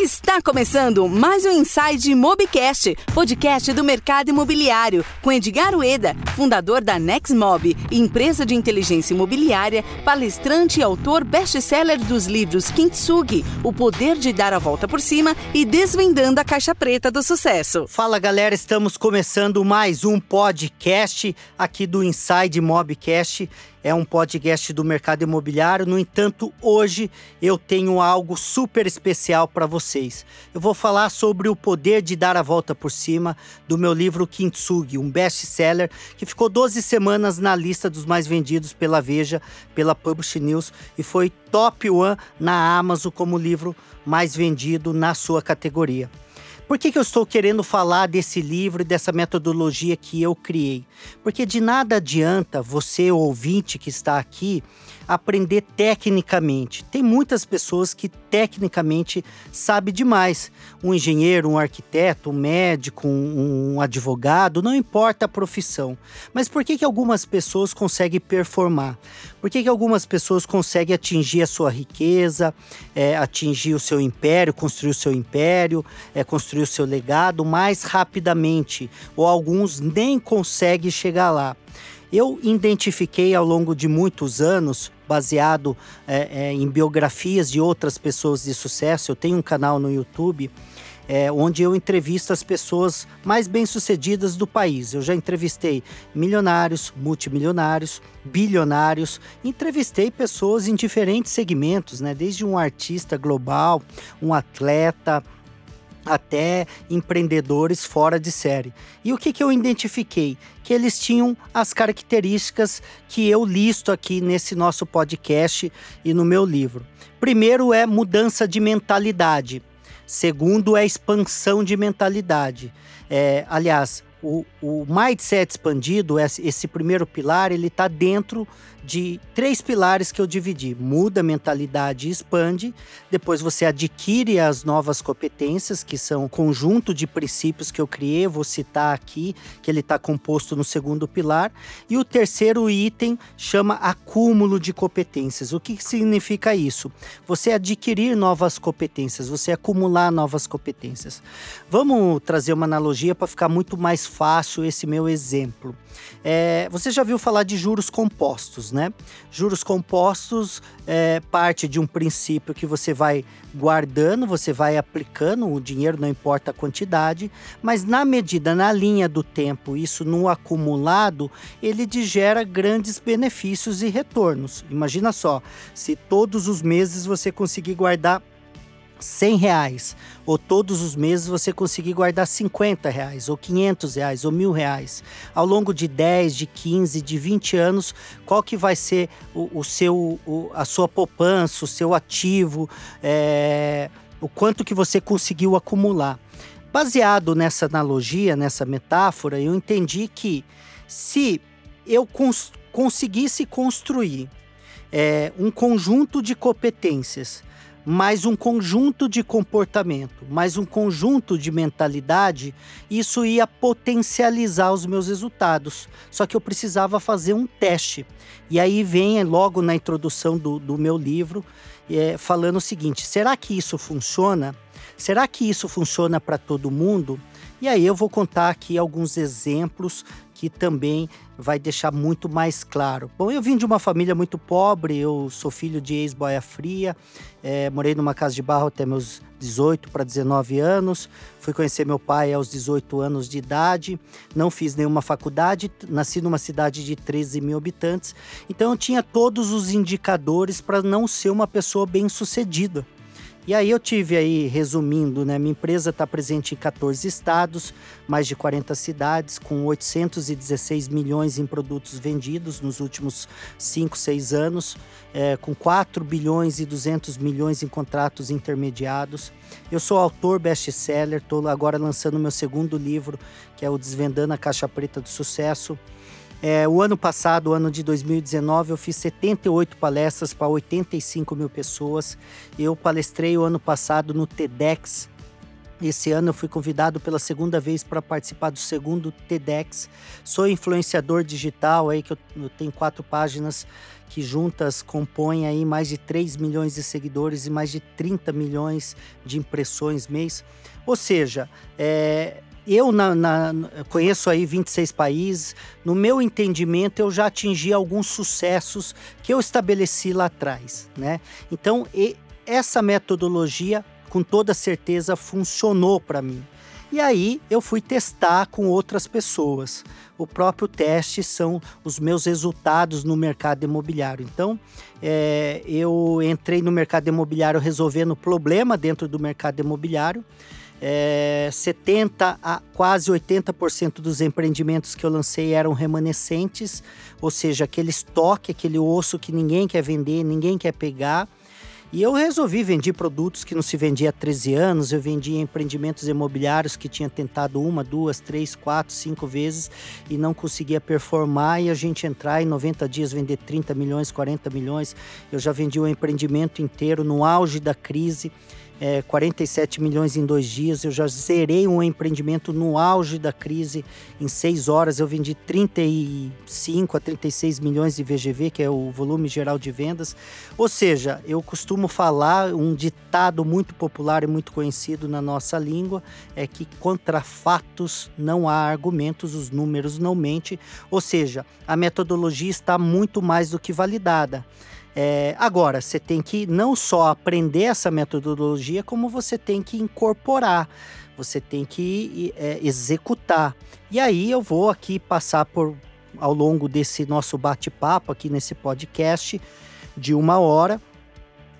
Está começando mais um Inside Mobcast, podcast do mercado imobiliário, com Edgar Ueda, fundador da Nexmob, empresa de inteligência imobiliária, palestrante e autor best-seller dos livros Kintsugi, O Poder de Dar a Volta por Cima e Desvendando a Caixa Preta do Sucesso. Fala galera, estamos começando mais um podcast aqui do Inside Mobcast é um podcast do mercado imobiliário. No entanto, hoje eu tenho algo super especial para vocês. Eu vou falar sobre o poder de dar a volta por cima do meu livro Kintsugi, um best-seller que ficou 12 semanas na lista dos mais vendidos pela Veja, pela Publish News e foi top one na Amazon como livro mais vendido na sua categoria. Por que, que eu estou querendo falar desse livro e dessa metodologia que eu criei? Porque de nada adianta você, ouvinte que está aqui, aprender tecnicamente. Tem muitas pessoas que tecnicamente sabem demais. Um engenheiro, um arquiteto, um médico, um, um advogado, não importa a profissão. Mas por que, que algumas pessoas conseguem performar? Por que, que algumas pessoas conseguem atingir a sua riqueza, é, atingir o seu império, construir o seu império, é, construir o seu legado mais rapidamente? Ou alguns nem conseguem chegar lá. Eu identifiquei ao longo de muitos anos, baseado é, é, em biografias de outras pessoas de sucesso, eu tenho um canal no YouTube é, onde eu entrevisto as pessoas mais bem-sucedidas do país. Eu já entrevistei milionários, multimilionários, bilionários, entrevistei pessoas em diferentes segmentos, né? desde um artista global, um atleta, até empreendedores fora de série. E o que, que eu identifiquei? Que eles tinham as características que eu listo aqui nesse nosso podcast e no meu livro. Primeiro é mudança de mentalidade. Segundo é expansão de mentalidade. É, aliás, o, o mindset expandido, esse primeiro pilar, ele está dentro de três pilares que eu dividi: muda a mentalidade e expande. Depois você adquire as novas competências, que são um conjunto de princípios que eu criei, vou citar aqui, que ele está composto no segundo pilar. E o terceiro item chama acúmulo de competências. O que significa isso? Você adquirir novas competências, você acumular novas competências. Vamos trazer uma analogia para ficar muito mais fácil esse meu exemplo. É, você já viu falar de juros compostos, né? Juros compostos é parte de um princípio que você vai guardando, você vai aplicando, o dinheiro não importa a quantidade, mas na medida, na linha do tempo, isso no acumulado, ele gera grandes benefícios e retornos. Imagina só, se todos os meses você conseguir guardar 100 reais, ou todos os meses você conseguir guardar 50 reais, ou 500 reais, ou mil reais, ao longo de 10, de 15, de 20 anos, qual que vai ser o, o seu, o, a sua poupança, o seu ativo, é, o quanto que você conseguiu acumular. Baseado nessa analogia, nessa metáfora, eu entendi que se eu cons conseguisse construir é, um conjunto de competências mais um conjunto de comportamento, mais um conjunto de mentalidade, isso ia potencializar os meus resultados. Só que eu precisava fazer um teste. E aí vem logo na introdução do, do meu livro, é, falando o seguinte: será que isso funciona? Será que isso funciona para todo mundo? E aí eu vou contar aqui alguns exemplos que também vai deixar muito mais claro. Bom, eu vim de uma família muito pobre, eu sou filho de ex-boia fria, é, morei numa casa de barro até meus 18 para 19 anos, fui conhecer meu pai aos 18 anos de idade, não fiz nenhuma faculdade, nasci numa cidade de 13 mil habitantes, então eu tinha todos os indicadores para não ser uma pessoa bem-sucedida. E aí eu tive aí, resumindo, né, minha empresa está presente em 14 estados, mais de 40 cidades, com 816 milhões em produtos vendidos nos últimos 5, 6 anos, é, com 4 bilhões e 200 milhões em contratos intermediados. Eu sou autor best-seller, estou agora lançando meu segundo livro, que é o Desvendando a Caixa Preta do Sucesso. É, o ano passado, o ano de 2019, eu fiz 78 palestras para 85 mil pessoas. Eu palestrei o ano passado no TEDx Esse ano eu fui convidado pela segunda vez para participar do segundo TEDx. Sou influenciador digital aí que eu, eu, tenho quatro páginas que juntas compõem aí mais de 3 milhões de seguidores e mais de 30 milhões de impressões mês. Ou seja, é, eu na, na, conheço aí 26 países. No meu entendimento, eu já atingi alguns sucessos que eu estabeleci lá atrás, né? Então, essa metodologia com toda certeza funcionou para mim. E aí eu fui testar com outras pessoas. O próprio teste são os meus resultados no mercado imobiliário. Então, é, eu entrei no mercado imobiliário resolvendo problema dentro do mercado imobiliário. É, 70 a quase 80% dos empreendimentos que eu lancei eram remanescentes, ou seja, aquele estoque, aquele osso que ninguém quer vender, ninguém quer pegar. E eu resolvi vender produtos que não se vendia há 13 anos, eu vendia empreendimentos imobiliários que tinha tentado uma, duas, três, quatro, cinco vezes e não conseguia performar e a gente entrar em 90 dias vender 30 milhões, 40 milhões. Eu já vendi um empreendimento inteiro no auge da crise é, 47 milhões em dois dias. Eu já zerei um empreendimento no auge da crise. Em seis horas eu vendi 35 a 36 milhões de VGV, que é o volume geral de vendas. Ou seja, eu costumo falar um ditado muito popular e muito conhecido na nossa língua: é que contra fatos não há argumentos, os números não mentem. Ou seja, a metodologia está muito mais do que validada. É, agora, você tem que não só aprender essa metodologia, como você tem que incorporar, você tem que é, executar. E aí eu vou aqui passar por ao longo desse nosso bate-papo aqui nesse podcast de uma hora.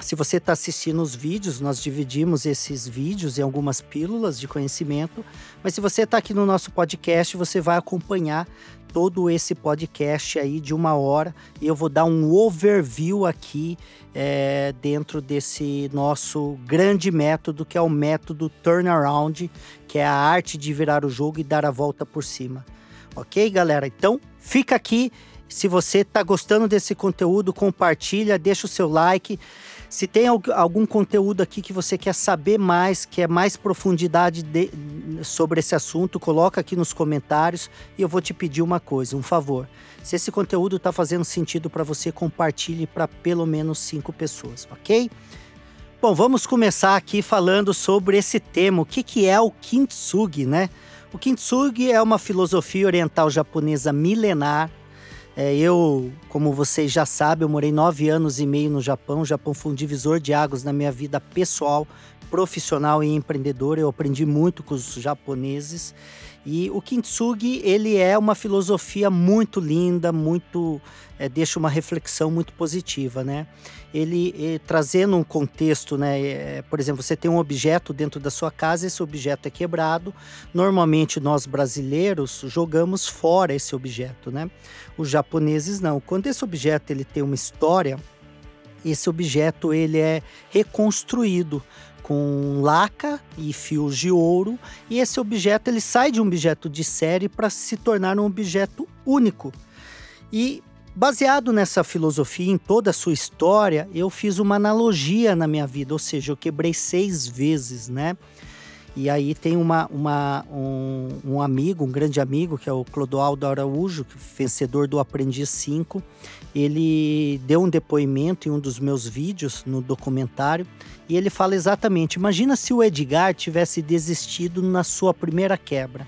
Se você está assistindo os vídeos, nós dividimos esses vídeos em algumas pílulas de conhecimento. Mas se você está aqui no nosso podcast, você vai acompanhar todo esse podcast aí de uma hora e eu vou dar um overview aqui é, dentro desse nosso grande método que é o método turnaround, que é a arte de virar o jogo e dar a volta por cima. Ok, galera? Então fica aqui. Se você está gostando desse conteúdo, compartilha, deixa o seu like. Se tem algum conteúdo aqui que você quer saber mais, quer mais profundidade de, sobre esse assunto, coloca aqui nos comentários e eu vou te pedir uma coisa, um favor. Se esse conteúdo está fazendo sentido para você, compartilhe para pelo menos cinco pessoas, ok? Bom, vamos começar aqui falando sobre esse tema, o que, que é o kintsugi, né? O kintsugi é uma filosofia oriental japonesa milenar é, eu, como vocês já sabem, eu morei nove anos e meio no Japão. O Japão foi um divisor de águas na minha vida pessoal, profissional e empreendedora. Eu aprendi muito com os japoneses. E o kintsugi, ele é uma filosofia muito linda, muito é, deixa uma reflexão muito positiva, né? Ele, ele trazendo um contexto, né? É, por exemplo, você tem um objeto dentro da sua casa, esse objeto é quebrado. Normalmente nós brasileiros jogamos fora esse objeto, né? Os japoneses não. Quando esse objeto ele tem uma história, esse objeto ele é reconstruído com laca e fios de ouro, e esse objeto ele sai de um objeto de série para se tornar um objeto único. E baseado nessa filosofia, em toda a sua história, eu fiz uma analogia na minha vida, ou seja, eu quebrei seis vezes, né? E aí tem uma, uma, um, um, amigo, um grande amigo, que é o Clodoaldo Araújo, vencedor do Aprendiz 5. Ele deu um depoimento em um dos meus vídeos no documentário e ele fala exatamente: imagina se o Edgar tivesse desistido na sua primeira quebra,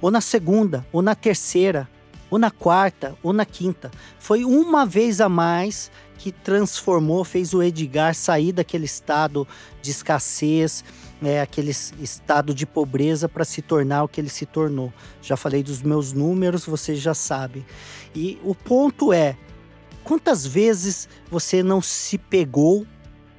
ou na segunda, ou na terceira, ou na quarta, ou na quinta. Foi uma vez a mais que transformou, fez o Edgar sair daquele estado de escassez é, aquele estado de pobreza para se tornar o que ele se tornou. Já falei dos meus números, vocês já sabem. E o ponto é: quantas vezes você não se pegou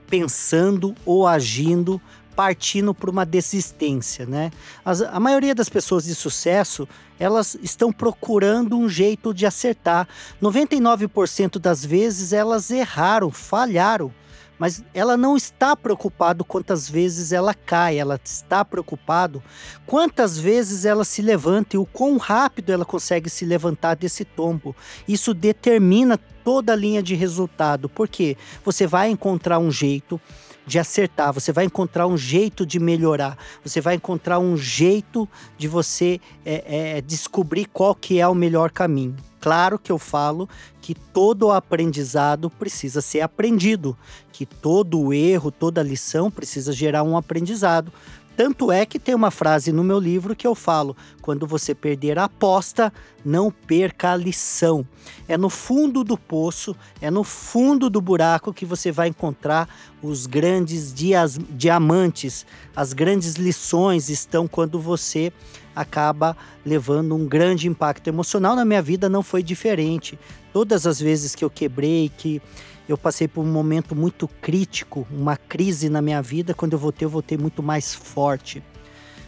pensando ou agindo partindo para uma desistência, né? As, a maioria das pessoas de sucesso, elas estão procurando um jeito de acertar. 99% das vezes elas erraram, falharam mas ela não está preocupado quantas vezes ela cai, ela está preocupado quantas vezes ela se levanta e o quão rápido ela consegue se levantar desse tombo. Isso determina toda a linha de resultado, porque você vai encontrar um jeito de acertar, você vai encontrar um jeito de melhorar, você vai encontrar um jeito de você é, é, descobrir qual que é o melhor caminho. Claro que eu falo que todo aprendizado precisa ser aprendido, que todo erro, toda lição precisa gerar um aprendizado. Tanto é que tem uma frase no meu livro que eu falo: quando você perder a aposta, não perca a lição. É no fundo do poço, é no fundo do buraco que você vai encontrar os grandes dias, diamantes. As grandes lições estão quando você acaba levando um grande impacto emocional. Na minha vida não foi diferente. Todas as vezes que eu quebrei, que eu passei por um momento muito crítico, uma crise na minha vida. Quando eu voltei, eu voltei muito mais forte,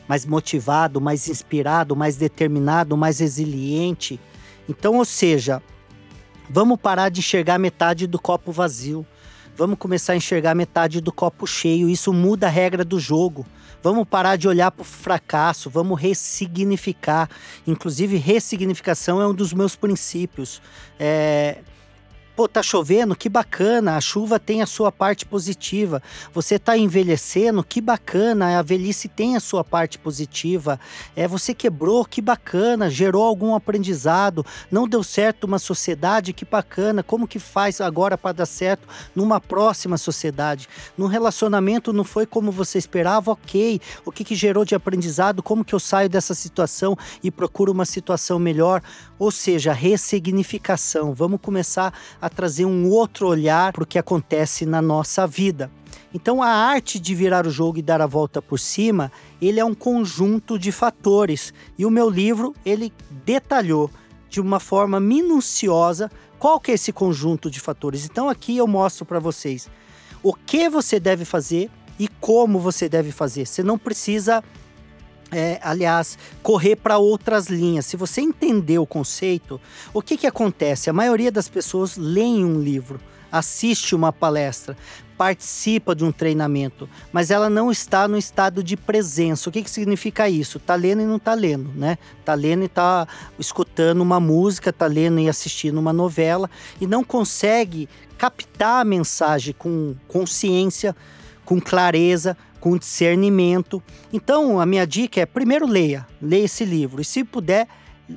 mais motivado, mais inspirado, mais determinado, mais resiliente. Então, ou seja, vamos parar de enxergar metade do copo vazio. Vamos começar a enxergar metade do copo cheio. Isso muda a regra do jogo. Vamos parar de olhar para o fracasso, vamos ressignificar. Inclusive, ressignificação é um dos meus princípios. É, Pô, tá chovendo, que bacana, a chuva tem a sua parte positiva. Você tá envelhecendo, que bacana, a velhice tem a sua parte positiva. É, você quebrou, que bacana, gerou algum aprendizado. Não deu certo uma sociedade, que bacana. Como que faz agora para dar certo numa próxima sociedade? No relacionamento não foi como você esperava, ok. O que que gerou de aprendizado? Como que eu saio dessa situação e procuro uma situação melhor? Ou seja, ressignificação. Vamos começar a trazer um outro olhar para o que acontece na nossa vida. Então a arte de virar o jogo e dar a volta por cima, ele é um conjunto de fatores. E o meu livro, ele detalhou de uma forma minuciosa qual que é esse conjunto de fatores. Então aqui eu mostro para vocês o que você deve fazer e como você deve fazer. Você não precisa é, aliás, correr para outras linhas. Se você entender o conceito, o que, que acontece? A maioria das pessoas leem um livro, assiste uma palestra, participa de um treinamento, mas ela não está no estado de presença. O que, que significa isso? Tá lendo e não tá lendo, né? Tá lendo e tá escutando uma música, tá lendo e assistindo uma novela e não consegue captar a mensagem com consciência, com clareza, com discernimento. Então, a minha dica é: primeiro leia, leia esse livro. E se puder,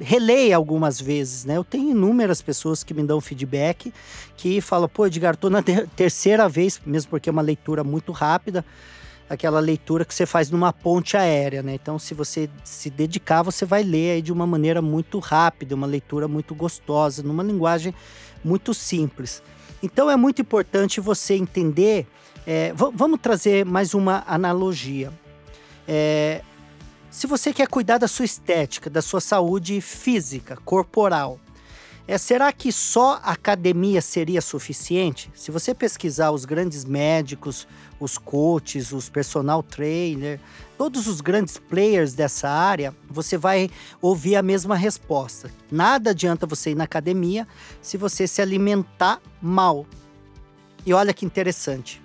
releia algumas vezes, né? Eu tenho inúmeras pessoas que me dão feedback que falam, pô, Edgar, tô na ter terceira vez, mesmo porque é uma leitura muito rápida, aquela leitura que você faz numa ponte aérea, né? Então, se você se dedicar, você vai ler aí de uma maneira muito rápida, uma leitura muito gostosa, numa linguagem muito simples. Então, é muito importante você entender é, vamos trazer mais uma analogia. É, se você quer cuidar da sua estética, da sua saúde física, corporal, é, será que só academia seria suficiente? Se você pesquisar os grandes médicos, os coaches, os personal trainer, todos os grandes players dessa área, você vai ouvir a mesma resposta. Nada adianta você ir na academia se você se alimentar mal. E olha que interessante.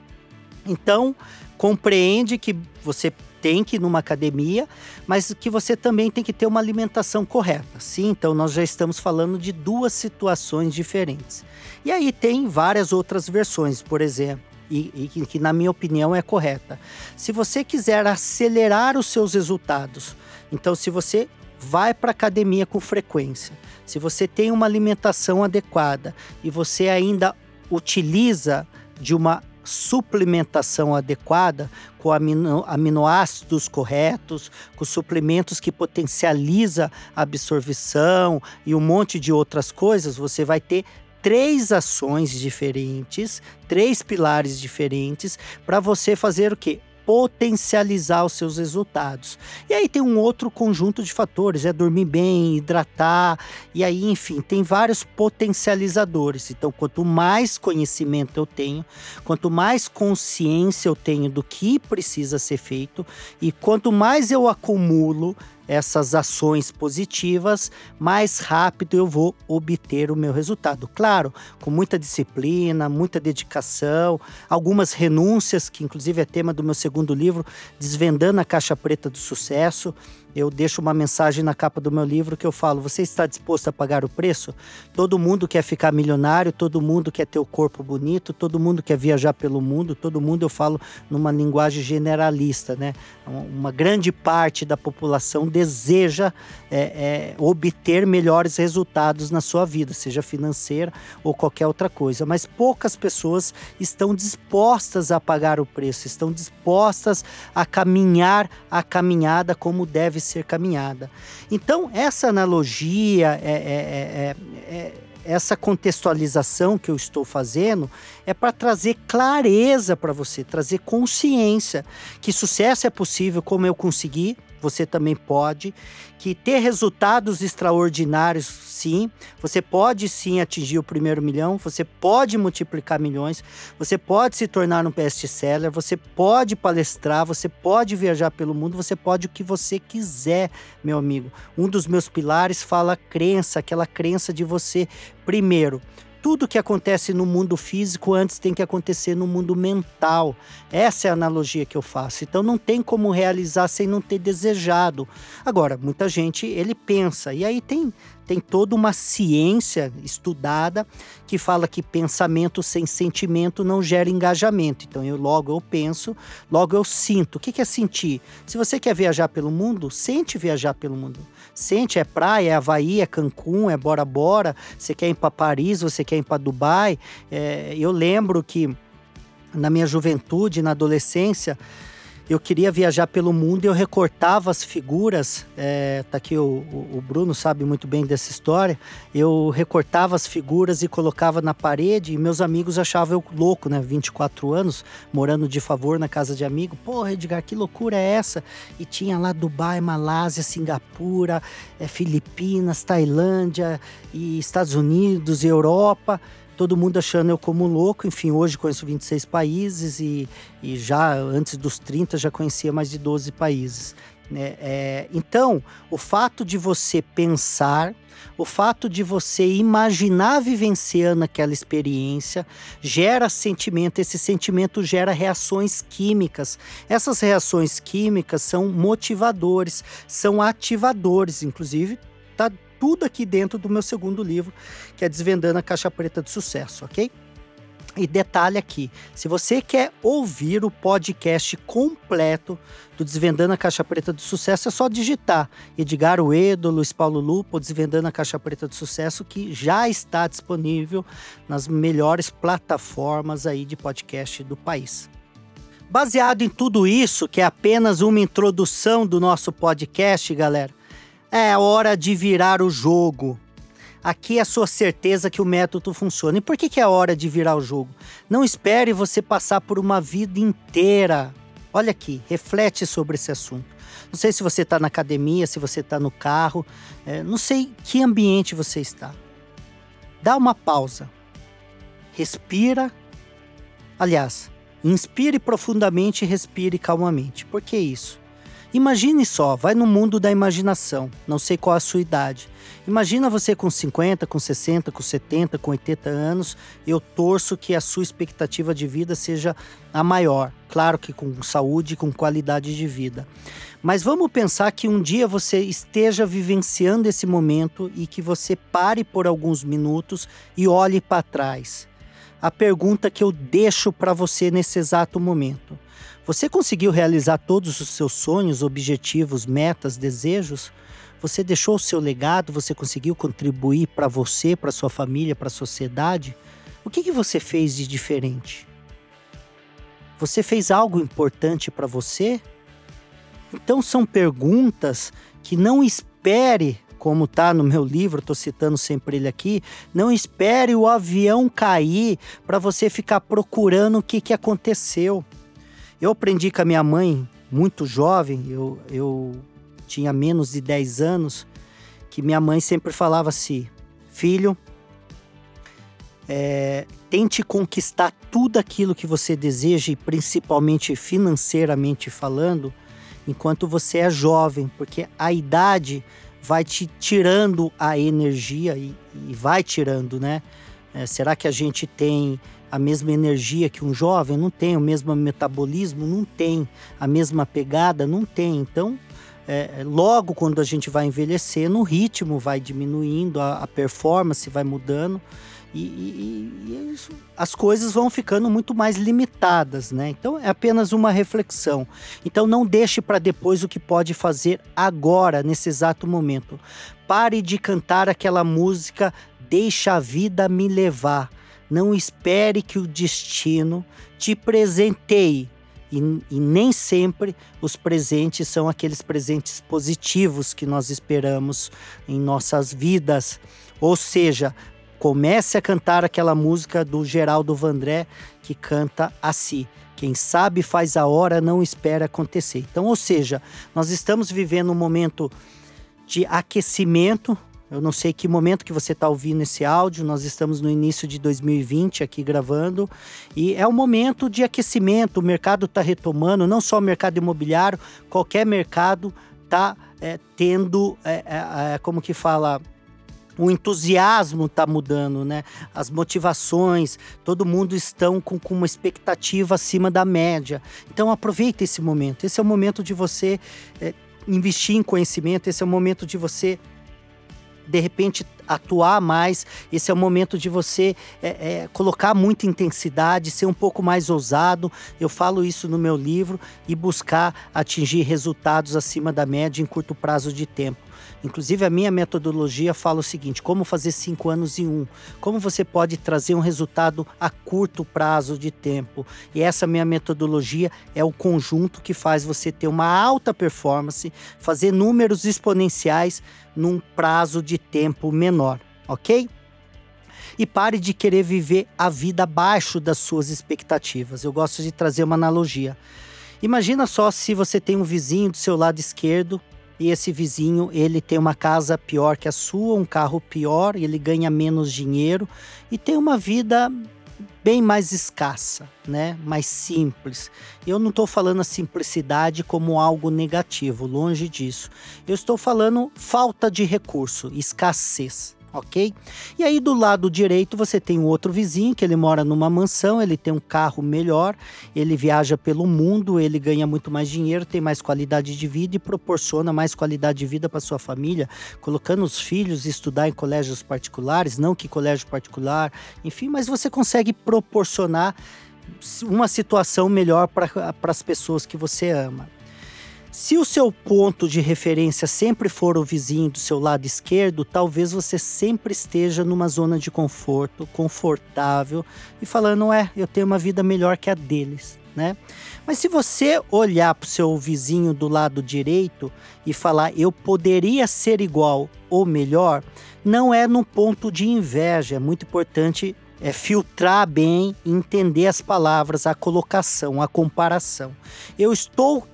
Então, compreende que você tem que ir numa academia, mas que você também tem que ter uma alimentação correta. Sim, então nós já estamos falando de duas situações diferentes. E aí tem várias outras versões, por exemplo, e, e que, que na minha opinião é correta. Se você quiser acelerar os seus resultados, então se você vai para academia com frequência, se você tem uma alimentação adequada e você ainda utiliza de uma suplementação adequada, com amino, aminoácidos corretos, com suplementos que potencializa a absorção e um monte de outras coisas, você vai ter três ações diferentes, três pilares diferentes para você fazer o quê? Potencializar os seus resultados. E aí tem um outro conjunto de fatores, é dormir bem, hidratar, e aí, enfim, tem vários potencializadores. Então, quanto mais conhecimento eu tenho, quanto mais consciência eu tenho do que precisa ser feito, e quanto mais eu acumulo essas ações positivas, mais rápido eu vou obter o meu resultado. Claro, com muita disciplina, muita dedicação, algumas renúncias, que inclusive é tema do meu segundo livro, Desvendando a Caixa Preta do Sucesso. Eu deixo uma mensagem na capa do meu livro que eu falo: você está disposto a pagar o preço? Todo mundo quer ficar milionário, todo mundo quer ter o corpo bonito, todo mundo quer viajar pelo mundo, todo mundo eu falo numa linguagem generalista, né? Uma grande parte da população deseja é, é, obter melhores resultados na sua vida, seja financeira ou qualquer outra coisa, mas poucas pessoas estão dispostas a pagar o preço, estão dispostas a caminhar a caminhada como deve ser caminhada. Então, essa analogia, é, é, é, é essa contextualização que eu estou fazendo é para trazer clareza para você, trazer consciência que sucesso é possível, como eu consegui, você também pode, que ter resultados extraordinários, sim, você pode sim atingir o primeiro milhão, você pode multiplicar milhões, você pode se tornar um best-seller, você pode palestrar, você pode viajar pelo mundo, você pode o que você quiser, meu amigo. Um dos meus pilares fala crença, aquela crença de você, primeiro, tudo que acontece no mundo físico antes tem que acontecer no mundo mental. Essa é a analogia que eu faço. Então não tem como realizar sem não ter desejado. Agora, muita gente ele pensa e aí tem tem toda uma ciência estudada que fala que pensamento sem sentimento não gera engajamento. Então eu logo eu penso, logo eu sinto. O que é sentir? Se você quer viajar pelo mundo, sente viajar pelo mundo. Sente, é praia, é Havaí, é Cancún, é Bora Bora. Você quer ir para Paris, você quer ir para Dubai. É, eu lembro que na minha juventude, na adolescência, eu queria viajar pelo mundo e eu recortava as figuras. É, tá aqui o, o, Bruno sabe muito bem dessa história. Eu recortava as figuras e colocava na parede e meus amigos achavam eu louco, né? 24 anos, morando de favor na casa de amigo. Porra, Edgar, que loucura é essa? E tinha lá Dubai, Malásia, Singapura, é, Filipinas, Tailândia e Estados Unidos, Europa todo mundo achando eu como louco. Enfim, hoje conheço 26 países e, e já antes dos 30 já conhecia mais de 12 países. Né? É, então, o fato de você pensar, o fato de você imaginar vivenciando aquela experiência gera sentimento, esse sentimento gera reações químicas. Essas reações químicas são motivadores, são ativadores, inclusive tá tudo aqui dentro do meu segundo livro, que é Desvendando a Caixa Preta do Sucesso, ok? E detalhe aqui, se você quer ouvir o podcast completo do Desvendando a Caixa Preta do Sucesso, é só digitar Edgar Uedo, Luiz Paulo Lupo, Desvendando a Caixa Preta do Sucesso, que já está disponível nas melhores plataformas aí de podcast do país. Baseado em tudo isso, que é apenas uma introdução do nosso podcast, galera, é hora de virar o jogo. Aqui é a sua certeza que o método funciona. E por que, que é hora de virar o jogo? Não espere você passar por uma vida inteira. Olha aqui, reflete sobre esse assunto. Não sei se você está na academia, se você está no carro, é, não sei que ambiente você está. Dá uma pausa. Respira. Aliás, inspire profundamente e respire calmamente. Por que isso? Imagine só, vai no mundo da imaginação. Não sei qual a sua idade. Imagina você com 50, com 60, com 70, com 80 anos. Eu torço que a sua expectativa de vida seja a maior. Claro que com saúde com qualidade de vida. Mas vamos pensar que um dia você esteja vivenciando esse momento e que você pare por alguns minutos e olhe para trás. A pergunta que eu deixo para você nesse exato momento você conseguiu realizar todos os seus sonhos, objetivos, metas, desejos? Você deixou o seu legado? Você conseguiu contribuir para você, para sua família, para a sociedade? O que, que você fez de diferente? Você fez algo importante para você? Então são perguntas que não espere, como está no meu livro, estou citando sempre ele aqui, não espere o avião cair para você ficar procurando o que, que aconteceu. Eu aprendi com a minha mãe, muito jovem, eu, eu tinha menos de 10 anos, que minha mãe sempre falava assim: Filho, é, tente conquistar tudo aquilo que você deseja, e principalmente financeiramente falando, enquanto você é jovem, porque a idade vai te tirando a energia e, e vai tirando, né? É, será que a gente tem a mesma energia que um jovem? Não tem. O mesmo metabolismo? Não tem. A mesma pegada? Não tem. Então, é, logo quando a gente vai envelhecendo, o ritmo vai diminuindo, a, a performance vai mudando. E, e, e isso, as coisas vão ficando muito mais limitadas, né? Então é apenas uma reflexão. Então não deixe para depois o que pode fazer agora, nesse exato momento. Pare de cantar aquela música Deixa a vida me levar. Não espere que o destino te presenteie. E, e, nem sempre os presentes são aqueles presentes positivos que nós esperamos em nossas vidas. Ou seja, comece a cantar aquela música do Geraldo Vandré que canta assim. Quem sabe faz a hora, não espera acontecer. Então, ou seja, nós estamos vivendo um momento de aquecimento eu não sei que momento que você está ouvindo esse áudio, nós estamos no início de 2020 aqui gravando, e é um momento de aquecimento, o mercado está retomando, não só o mercado imobiliário, qualquer mercado está é, tendo, é, é, como que fala, o entusiasmo está mudando, né? As motivações, todo mundo estão com, com uma expectativa acima da média. Então aproveite esse momento. Esse é o momento de você investir em conhecimento, esse é o momento de você de repente atuar mais. Esse é o momento de você é, é, colocar muita intensidade, ser um pouco mais ousado. Eu falo isso no meu livro e buscar atingir resultados acima da média em curto prazo de tempo. Inclusive, a minha metodologia fala o seguinte: como fazer cinco anos em um? Como você pode trazer um resultado a curto prazo de tempo? E essa minha metodologia é o conjunto que faz você ter uma alta performance, fazer números exponenciais num prazo de tempo menor, ok? E pare de querer viver a vida abaixo das suas expectativas. Eu gosto de trazer uma analogia. Imagina só se você tem um vizinho do seu lado esquerdo e esse vizinho ele tem uma casa pior que a sua, um carro pior, ele ganha menos dinheiro e tem uma vida bem mais escassa, né? Mais simples. Eu não estou falando a simplicidade como algo negativo, longe disso. Eu estou falando falta de recurso, escassez ok? E aí do lado direito você tem um outro vizinho que ele mora numa mansão, ele tem um carro melhor, ele viaja pelo mundo, ele ganha muito mais dinheiro, tem mais qualidade de vida e proporciona mais qualidade de vida para sua família, colocando os filhos estudar em colégios particulares, não que colégio particular, enfim, mas você consegue proporcionar uma situação melhor para as pessoas que você ama. Se o seu ponto de referência sempre for o vizinho do seu lado esquerdo, talvez você sempre esteja numa zona de conforto, confortável e falando, é, eu tenho uma vida melhor que a deles, né? Mas se você olhar para o seu vizinho do lado direito e falar, eu poderia ser igual ou melhor, não é no ponto de inveja. É muito importante é filtrar bem, entender as palavras, a colocação, a comparação. Eu estou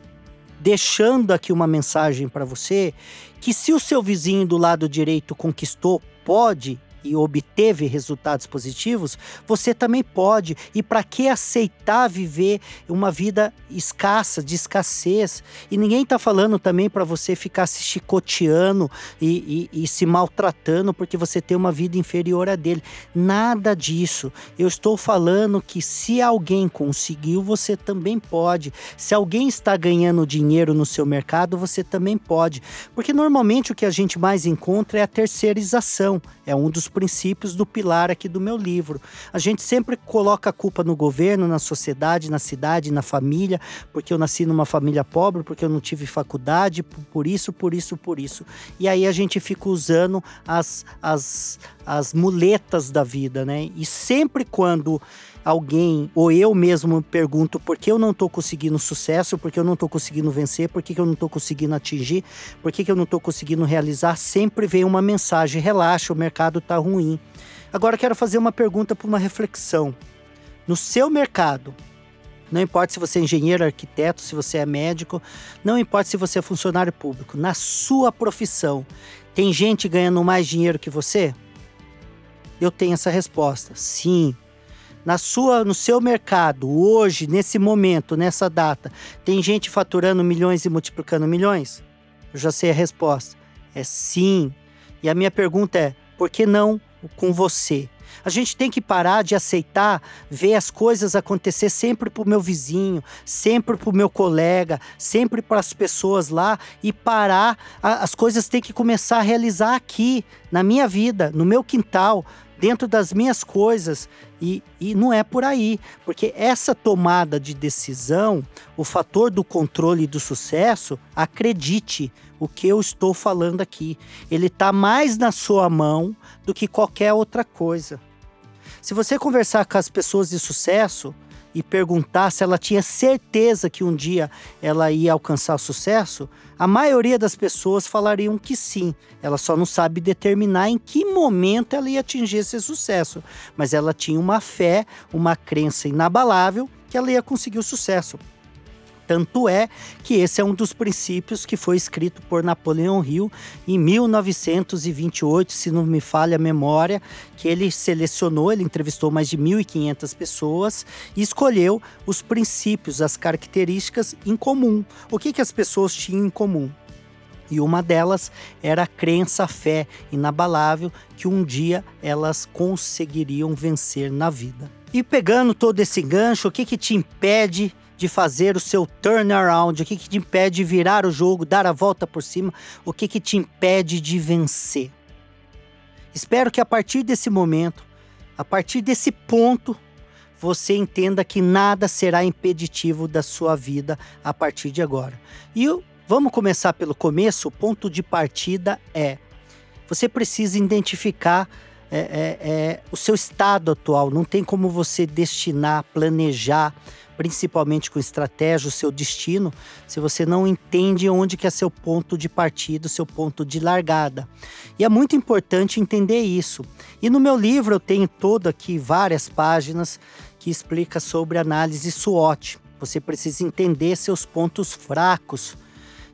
deixando aqui uma mensagem para você que se o seu vizinho do lado direito conquistou, pode e obteve resultados positivos, você também pode. E para que aceitar viver uma vida escassa, de escassez? E ninguém está falando também para você ficar se chicoteando e, e, e se maltratando porque você tem uma vida inferior a dele. Nada disso. Eu estou falando que se alguém conseguiu, você também pode. Se alguém está ganhando dinheiro no seu mercado, você também pode. Porque normalmente o que a gente mais encontra é a terceirização. É um dos princípios do pilar aqui do meu livro. A gente sempre coloca a culpa no governo, na sociedade, na cidade, na família, porque eu nasci numa família pobre, porque eu não tive faculdade, por isso, por isso, por isso. E aí a gente fica usando as, as, as muletas da vida, né? E sempre quando alguém ou eu mesmo pergunto por que eu não estou conseguindo sucesso, por que eu não estou conseguindo vencer, por que, que eu não estou conseguindo atingir, por que, que eu não estou conseguindo realizar, sempre vem uma mensagem: relaxa, o mercado está ruim. Agora quero fazer uma pergunta para uma reflexão. No seu mercado, não importa se você é engenheiro, arquiteto, se você é médico, não importa se você é funcionário público, na sua profissão, tem gente ganhando mais dinheiro que você? Eu tenho essa resposta. Sim, na sua, no seu mercado, hoje, nesse momento, nessa data, tem gente faturando milhões e multiplicando milhões? Eu já sei a resposta. É sim. E a minha pergunta é: por que não com você? A gente tem que parar de aceitar ver as coisas acontecer sempre para o meu vizinho, sempre para o meu colega, sempre para as pessoas lá e parar. As coisas têm que começar a realizar aqui, na minha vida, no meu quintal, dentro das minhas coisas. E, e não é por aí, porque essa tomada de decisão, o fator do controle e do sucesso, acredite, o que eu estou falando aqui, ele está mais na sua mão do que qualquer outra coisa. Se você conversar com as pessoas de sucesso e perguntar se ela tinha certeza que um dia ela ia alcançar o sucesso, a maioria das pessoas falariam que sim. Ela só não sabe determinar em que momento ela ia atingir esse sucesso, mas ela tinha uma fé, uma crença inabalável que ela ia conseguir o sucesso. Tanto é que esse é um dos princípios que foi escrito por Napoleão Hill em 1928, se não me falha a memória, que ele selecionou, ele entrevistou mais de 1.500 pessoas e escolheu os princípios, as características em comum. O que, que as pessoas tinham em comum? E uma delas era a crença, a fé inabalável que um dia elas conseguiriam vencer na vida. E pegando todo esse gancho, o que, que te impede de fazer o seu turnaround? O que, que te impede de virar o jogo, dar a volta por cima? O que, que te impede de vencer? Espero que a partir desse momento, a partir desse ponto, você entenda que nada será impeditivo da sua vida a partir de agora. E vamos começar pelo começo. O ponto de partida é: você precisa identificar é, é, é, o seu estado atual. Não tem como você destinar, planejar principalmente com estratégia, o seu destino, se você não entende onde que é seu ponto de partida, seu ponto de largada. E é muito importante entender isso. E no meu livro eu tenho todo aqui várias páginas que explica sobre análise SWOT. Você precisa entender seus pontos fracos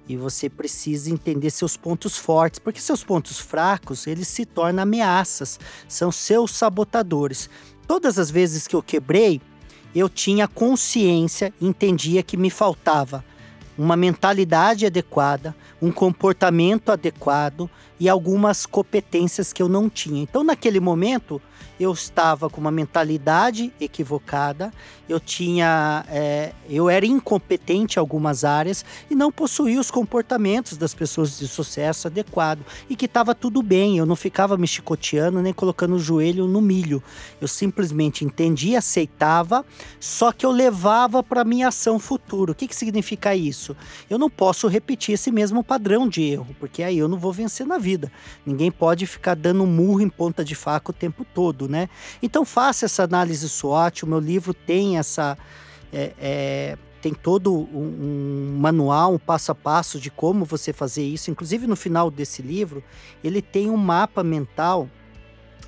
e você precisa entender seus pontos fortes, porque seus pontos fracos, eles se tornam ameaças, são seus sabotadores. Todas as vezes que eu quebrei, eu tinha consciência, entendia que me faltava uma mentalidade adequada, um comportamento adequado e algumas competências que eu não tinha. Então, naquele momento, eu estava com uma mentalidade equivocada, eu tinha, é, eu era incompetente em algumas áreas e não possuía os comportamentos das pessoas de sucesso adequado e que estava tudo bem. Eu não ficava me chicoteando nem colocando o joelho no milho. Eu simplesmente entendia, aceitava, só que eu levava para minha ação futura. O que, que significa isso? Eu não posso repetir esse mesmo padrão de erro, porque aí eu não vou vencer na vida. Ninguém pode ficar dando murro em ponta de faca o tempo todo né? Então faça essa análise SWOT. O meu livro tem essa é, é, tem todo um, um, manual, um passo a passo de como você fazer isso. Inclusive no final desse livro ele tem um mapa mental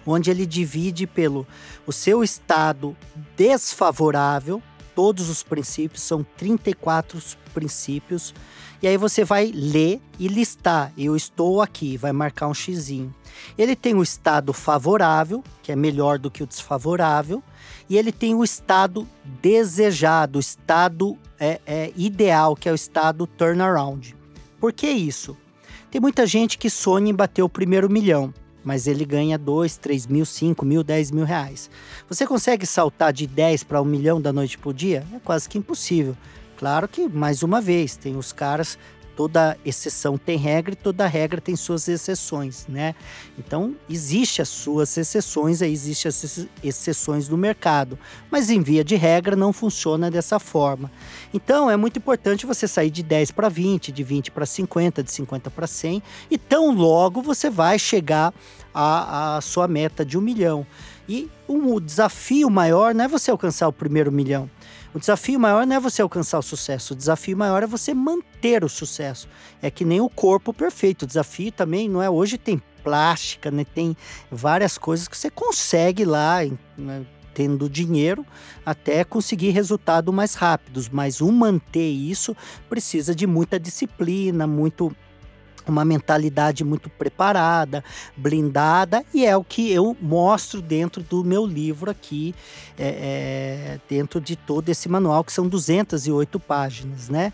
onde ele divide pelo o seu estado desfavorável. Todos os princípios são 34 princípios e aí você vai ler e listar. Eu estou aqui, vai marcar um xizinho. Ele tem o estado favorável, que é melhor do que o desfavorável, e ele tem o estado desejado, o estado é, é, ideal, que é o estado turnaround. Por que isso? Tem muita gente que sonha em bater o primeiro milhão, mas ele ganha 2, 3 mil, 5 mil, 10 mil reais. Você consegue saltar de 10 para um milhão da noite para o dia? É quase que impossível. Claro que, mais uma vez, tem os caras, toda exceção tem regra e toda regra tem suas exceções, né? Então, existe as suas exceções, aí existem as exceções do mercado, mas em via de regra não funciona dessa forma. Então, é muito importante você sair de 10 para 20, de 20 para 50, de 50 para 100, e tão logo você vai chegar à, à sua meta de um milhão. E o desafio maior não é você alcançar o primeiro milhão. O desafio maior não é você alcançar o sucesso, o desafio maior é você manter o sucesso. É que nem o corpo perfeito. O desafio também não é hoje tem plástica, né? Tem várias coisas que você consegue lá, né? tendo dinheiro, até conseguir resultados mais rápidos. Mas o manter isso precisa de muita disciplina, muito uma mentalidade muito preparada, blindada, e é o que eu mostro dentro do meu livro aqui, é, é, dentro de todo esse manual, que são 208 páginas, né?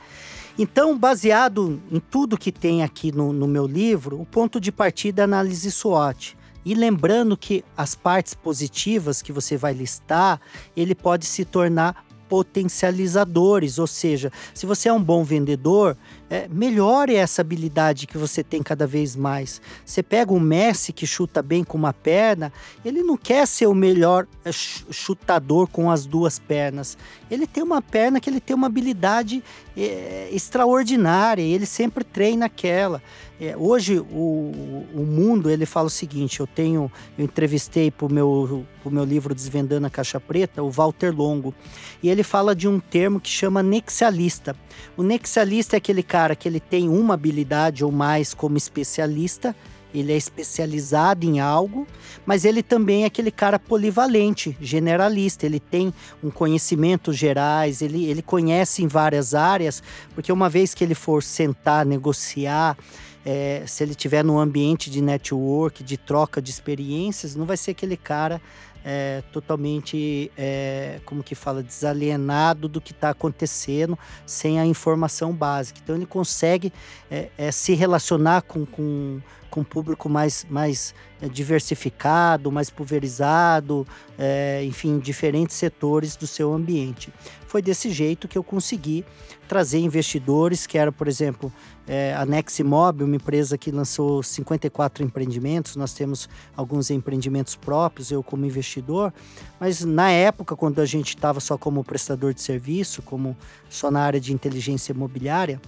Então, baseado em tudo que tem aqui no, no meu livro, o ponto de partida é a análise SWOT. E lembrando que as partes positivas que você vai listar, ele pode se tornar potencializadores, ou seja, se você é um bom vendedor, é, melhore essa habilidade que você tem cada vez mais. Você pega um Messi que chuta bem com uma perna, ele não quer ser o melhor é, chutador com as duas pernas. Ele tem uma perna que ele tem uma habilidade é, extraordinária, e ele sempre treina aquela. É, hoje o, o mundo ele fala o seguinte: eu tenho, eu entrevistei para o meu, pro meu livro Desvendando a Caixa Preta o Walter Longo e ele fala de um termo que chama nexialista. O nexialista é aquele cara que ele tem uma habilidade ou mais como especialista ele é especializado em algo, mas ele também é aquele cara polivalente, generalista. Ele tem um conhecimento gerais, ele, ele conhece em várias áreas, porque uma vez que ele for sentar, negociar, é, se ele tiver num ambiente de network, de troca de experiências, não vai ser aquele cara é, totalmente, é, como que fala, desalienado do que está acontecendo, sem a informação básica. Então ele consegue é, é se relacionar com, com, com público mais, mais é, diversificado, mais pulverizado, é, enfim, diferentes setores do seu ambiente. Foi desse jeito que eu consegui trazer investidores, que era, por exemplo, é, a Neximob, uma empresa que lançou 54 empreendimentos. Nós temos alguns empreendimentos próprios, eu como investidor, mas na época, quando a gente estava só como prestador de serviço, como só na área de inteligência imobiliária,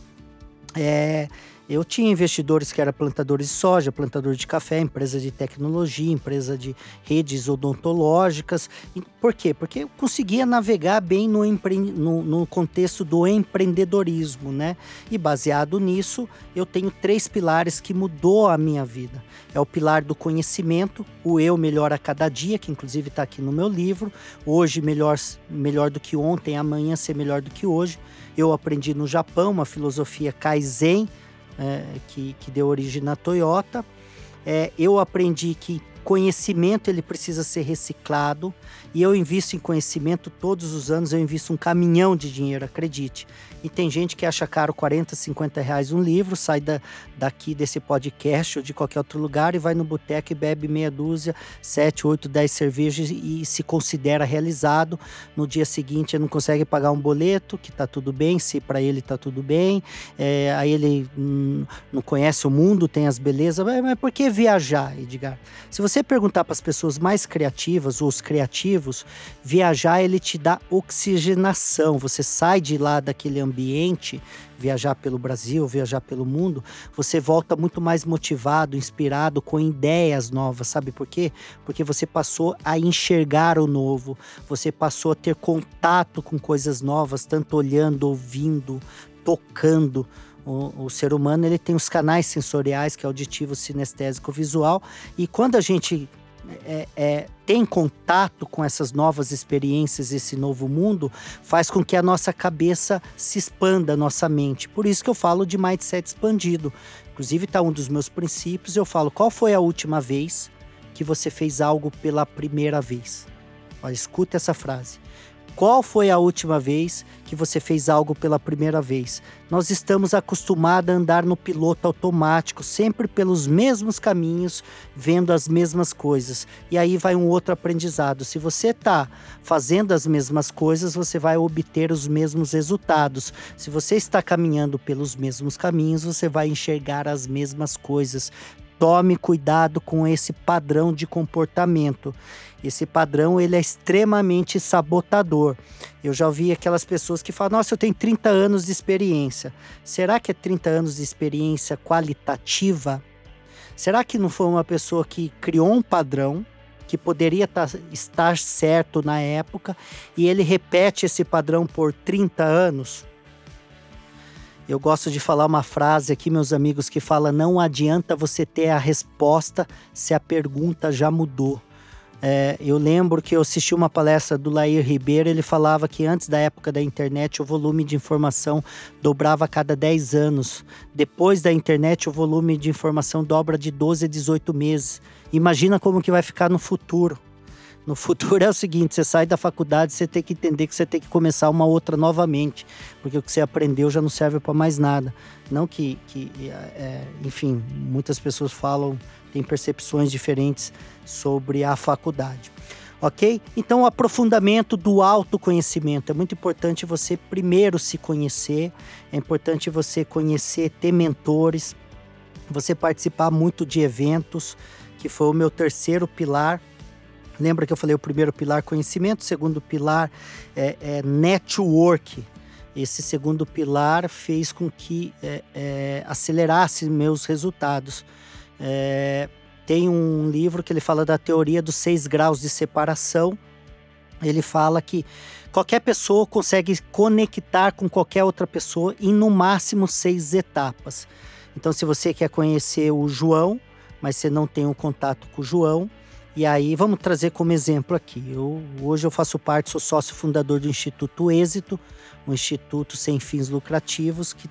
é, eu tinha investidores que eram plantadores de soja, plantador de café, empresa de tecnologia, empresa de redes odontológicas. Por quê? Porque eu conseguia navegar bem no, empre... no, no contexto do empreendedorismo, né? E baseado nisso, eu tenho três pilares que mudou a minha vida. É o pilar do conhecimento, o eu melhor a cada dia, que inclusive está aqui no meu livro. Hoje melhor, melhor do que ontem, amanhã ser melhor do que hoje. Eu aprendi no Japão uma filosofia Kaizen, é, que, que deu origem na Toyota. É, eu aprendi que conhecimento ele precisa ser reciclado e eu invisto em conhecimento todos os anos, eu invisto um caminhão de dinheiro, acredite. E tem gente que acha caro 40, 50 reais um livro, sai da, daqui desse podcast ou de qualquer outro lugar e vai no boteco e bebe meia dúzia, 7, 8, 10 cervejas e se considera realizado. No dia seguinte ele não consegue pagar um boleto, que tá tudo bem, se para ele tá tudo bem. É, aí ele hum, não conhece o mundo, tem as belezas. Mas, mas por que viajar, Edgar? Se você perguntar para as pessoas mais criativas ou os criativos, viajar ele te dá oxigenação. Você sai de lá daquele ambiente, viajar pelo Brasil, viajar pelo mundo, você volta muito mais motivado, inspirado, com ideias novas, sabe por quê? Porque você passou a enxergar o novo, você passou a ter contato com coisas novas, tanto olhando, ouvindo, tocando. O, o, ser humano ele tem os canais sensoriais, que é auditivo, sinestésico, visual, e quando a gente é, é, tem contato com essas novas experiências, esse novo mundo, faz com que a nossa cabeça se expanda, a nossa mente. Por isso que eu falo de mindset expandido. Inclusive, está um dos meus princípios. Eu falo: qual foi a última vez que você fez algo pela primeira vez? Olha, escuta essa frase. Qual foi a última vez que você fez algo pela primeira vez? Nós estamos acostumados a andar no piloto automático, sempre pelos mesmos caminhos, vendo as mesmas coisas. E aí vai um outro aprendizado. Se você está fazendo as mesmas coisas, você vai obter os mesmos resultados. Se você está caminhando pelos mesmos caminhos, você vai enxergar as mesmas coisas. Tome cuidado com esse padrão de comportamento. Esse padrão ele é extremamente sabotador. Eu já ouvi aquelas pessoas que falam: "Nossa, eu tenho 30 anos de experiência". Será que é 30 anos de experiência qualitativa? Será que não foi uma pessoa que criou um padrão que poderia tá, estar certo na época e ele repete esse padrão por 30 anos? Eu gosto de falar uma frase aqui, meus amigos, que fala: não adianta você ter a resposta se a pergunta já mudou. É, eu lembro que eu assisti uma palestra do Lair Ribeiro, ele falava que antes da época da internet o volume de informação dobrava a cada 10 anos. Depois da internet o volume de informação dobra de 12 a 18 meses. Imagina como que vai ficar no futuro. No futuro é o seguinte: você sai da faculdade, você tem que entender que você tem que começar uma outra novamente, porque o que você aprendeu já não serve para mais nada. Não que, que é, enfim, muitas pessoas falam, têm percepções diferentes sobre a faculdade. Ok? Então, o aprofundamento do autoconhecimento. É muito importante você primeiro se conhecer, é importante você conhecer, ter mentores, você participar muito de eventos, que foi o meu terceiro pilar. Lembra que eu falei o primeiro pilar conhecimento, o segundo pilar é, é network. Esse segundo pilar fez com que é, é, acelerasse meus resultados. É, tem um livro que ele fala da teoria dos seis graus de separação. Ele fala que qualquer pessoa consegue conectar com qualquer outra pessoa em no máximo seis etapas. Então, se você quer conhecer o João, mas você não tem um contato com o João, e aí vamos trazer como exemplo aqui. Eu, hoje eu faço parte, sou sócio fundador do Instituto Êxito, um instituto sem fins lucrativos, que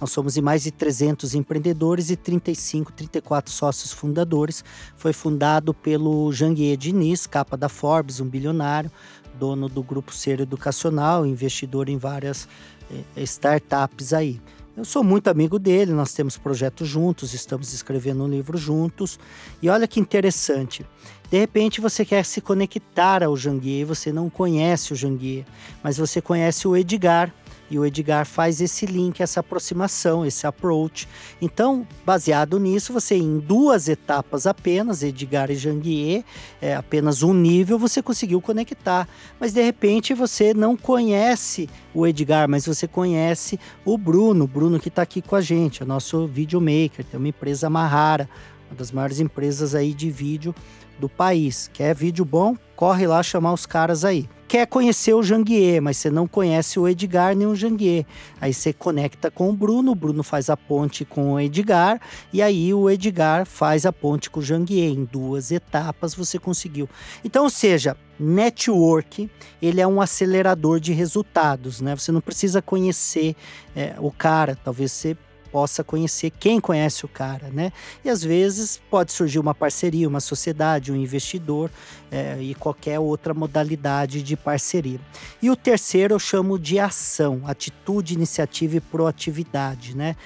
nós somos em mais de 300 empreendedores e 35, 34 sócios fundadores. Foi fundado pelo Janguier Diniz, capa da Forbes, um bilionário, dono do Grupo Ser Educacional, investidor em várias eh, startups aí. Eu sou muito amigo dele, nós temos projetos juntos, estamos escrevendo um livro juntos. E olha que interessante. De repente você quer se conectar ao Janguier, você não conhece o Janguier, mas você conhece o Edgar, e o Edgar faz esse link, essa aproximação, esse approach. Então, baseado nisso, você em duas etapas apenas, Edgar e Janguier, é, apenas um nível, você conseguiu conectar. Mas de repente você não conhece o Edgar, mas você conhece o Bruno, o Bruno que está aqui com a gente, é nosso videomaker, tem uma empresa Mahara, uma das maiores empresas aí de vídeo do país. Quer vídeo bom? Corre lá chamar os caras aí quer conhecer o Janguier, mas você não conhece o Edgar nem o Janguier. Aí você conecta com o Bruno, o Bruno faz a ponte com o Edgar, e aí o Edgar faz a ponte com o Janguier. Em duas etapas você conseguiu. Então, ou seja, network ele é um acelerador de resultados, né? Você não precisa conhecer é, o cara, talvez você possa conhecer quem conhece o cara, né? E às vezes pode surgir uma parceria, uma sociedade, um investidor é, e qualquer outra modalidade de parceria. E o terceiro eu chamo de ação, atitude, iniciativa e proatividade, né?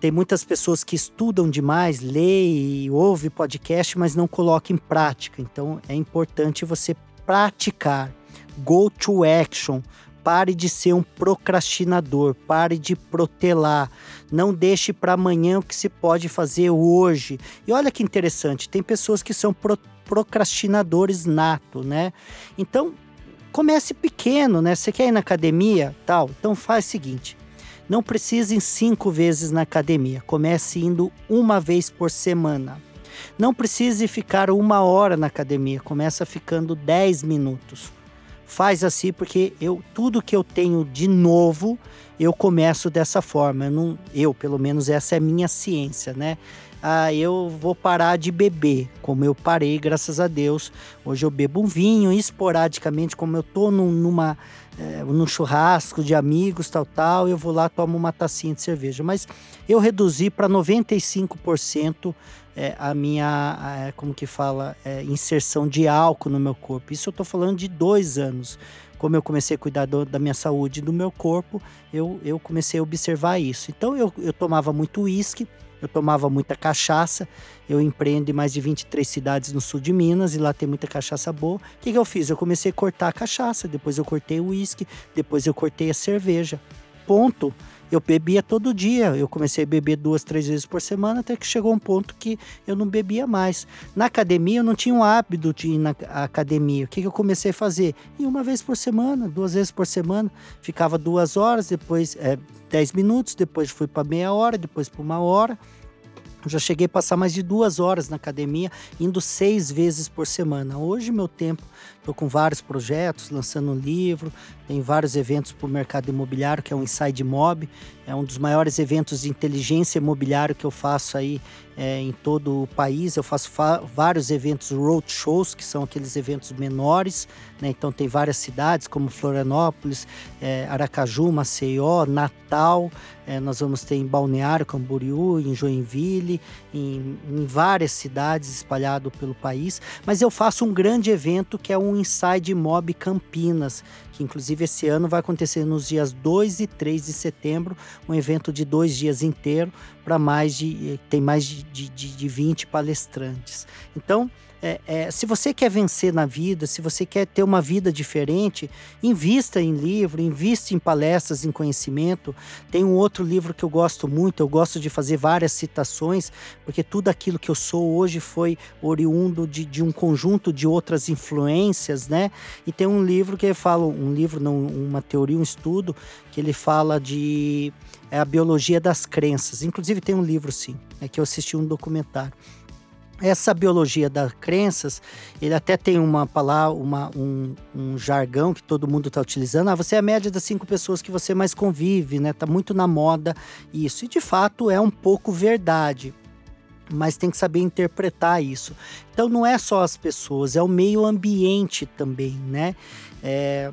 Tem muitas pessoas que estudam demais, lê e ouve podcast, mas não colocam em prática. Então é importante você praticar. Go to action Pare de ser um procrastinador, pare de protelar. Não deixe para amanhã o que se pode fazer hoje. E olha que interessante, tem pessoas que são pro procrastinadores nato, né? Então, comece pequeno, né? Você quer ir na academia, tal? Então faz o seguinte: não precise ir cinco vezes na academia. Comece indo uma vez por semana. Não precise ficar uma hora na academia. Começa ficando 10 minutos faz assim porque eu tudo que eu tenho de novo eu começo dessa forma. Eu, não, eu pelo menos essa é a minha ciência, né? Ah, eu vou parar de beber, como eu parei, graças a Deus. Hoje eu bebo um vinho esporadicamente, como eu tô num, numa é, num churrasco de amigos, tal, tal, eu vou lá tomo uma tacinha de cerveja. Mas eu reduzi para 95% é, a minha, é, como que fala, é, inserção de álcool no meu corpo. Isso eu estou falando de dois anos. Como eu comecei a cuidar do, da minha saúde e do meu corpo, eu, eu comecei a observar isso. Então eu, eu tomava muito uísque, eu tomava muita cachaça. Eu empreendo em mais de 23 cidades no sul de Minas e lá tem muita cachaça boa. O que, que eu fiz? Eu comecei a cortar a cachaça, depois eu cortei o uísque, depois eu cortei a cerveja. Ponto eu bebia todo dia. Eu comecei a beber duas, três vezes por semana, até que chegou um ponto que eu não bebia mais. Na academia, eu não tinha o hábito de ir na academia. O que, que eu comecei a fazer? Ir uma vez por semana, duas vezes por semana. Ficava duas horas, depois é, dez minutos, depois fui para meia hora, depois para uma hora. Já cheguei a passar mais de duas horas na academia, indo seis vezes por semana. Hoje, meu tempo Estou com vários projetos, lançando um livro, tem vários eventos para o mercado imobiliário, que é o Inside Mob, é um dos maiores eventos de inteligência imobiliária que eu faço aí é, em todo o país. Eu faço vários eventos road shows, que são aqueles eventos menores, né? então tem várias cidades como Florianópolis, é, Aracaju, Maceió, Natal, É, nós vamos ter em Balneário Camboriú, em Joinville, em, em várias cidades espalhado pelo país. Mas eu faço um grande evento que é o Inside Mob Campinas, que inclusive esse ano vai acontecer nos dias 2 e 3 de setembro, um evento de dois dias inteiro para mais de tem mais de, de, de 20 palestrantes. Então é, é, se você quer vencer na vida, se você quer ter uma vida diferente, invista em livro, invista em palestras, em conhecimento. Tem um outro livro que eu gosto muito, eu gosto de fazer várias citações, porque tudo aquilo que eu sou hoje foi oriundo de, de um conjunto de outras influências, né? E tem um livro que fala, um livro, não, uma teoria, um estudo, que ele fala de é a biologia das crenças. Inclusive tem um livro, sim, é que eu assisti um documentário essa biologia das crenças, ele até tem uma palavra, uma, um, um jargão que todo mundo está utilizando. Ah, você é a média das cinco pessoas que você mais convive, né? Tá muito na moda isso. E de fato é um pouco verdade. Mas tem que saber interpretar isso. Então não é só as pessoas, é o meio ambiente também, né? É,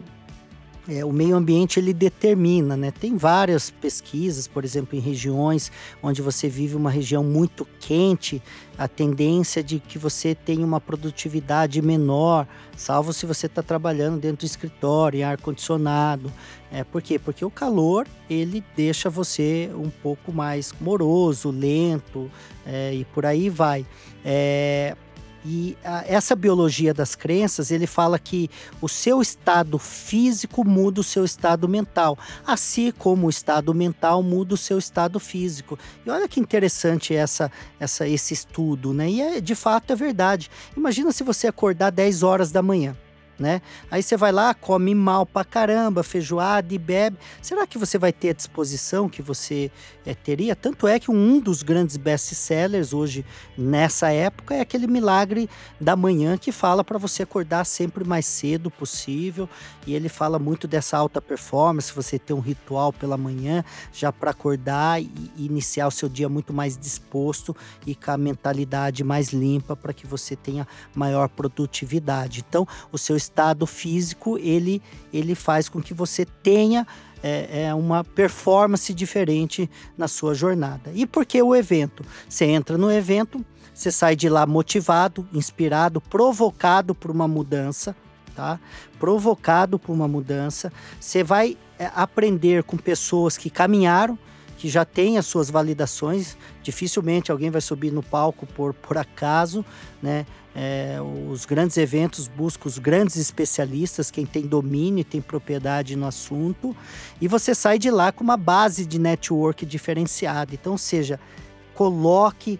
é, o meio ambiente ele determina, né? Tem várias pesquisas, por exemplo, em regiões onde você vive uma região muito quente, a tendência de que você tenha uma produtividade menor, salvo se você está trabalhando dentro do escritório, em ar condicionado. É, por quê? Porque o calor ele deixa você um pouco mais moroso, lento é, e por aí vai. É, e a, essa biologia das crenças, ele fala que o seu estado físico muda o seu estado mental, assim como o estado mental muda o seu estado físico. E olha que interessante essa, essa, esse estudo, né? E é, de fato é verdade. Imagina se você acordar 10 horas da manhã né? Aí você vai lá, come mal pra caramba, feijoada e bebe. Será que você vai ter a disposição que você é, teria? Tanto é que um dos grandes best-sellers hoje, nessa época, é aquele milagre da manhã que fala para você acordar sempre mais cedo possível. E ele fala muito dessa alta performance, você ter um ritual pela manhã já para acordar e, iniciar o seu dia muito mais disposto e com a mentalidade mais limpa para que você tenha maior produtividade. Então, o seu estado físico ele, ele faz com que você tenha é, é, uma performance diferente na sua jornada. E por que o evento? Você entra no evento, você sai de lá motivado, inspirado, provocado por uma mudança, tá? Provocado por uma mudança. Você vai é, aprender com pessoas que caminharam, que já têm as suas validações. Dificilmente alguém vai subir no palco por, por acaso, né? É, os grandes eventos buscam os grandes especialistas, quem tem domínio, tem propriedade no assunto, e você sai de lá com uma base de network diferenciada. Então, seja, coloque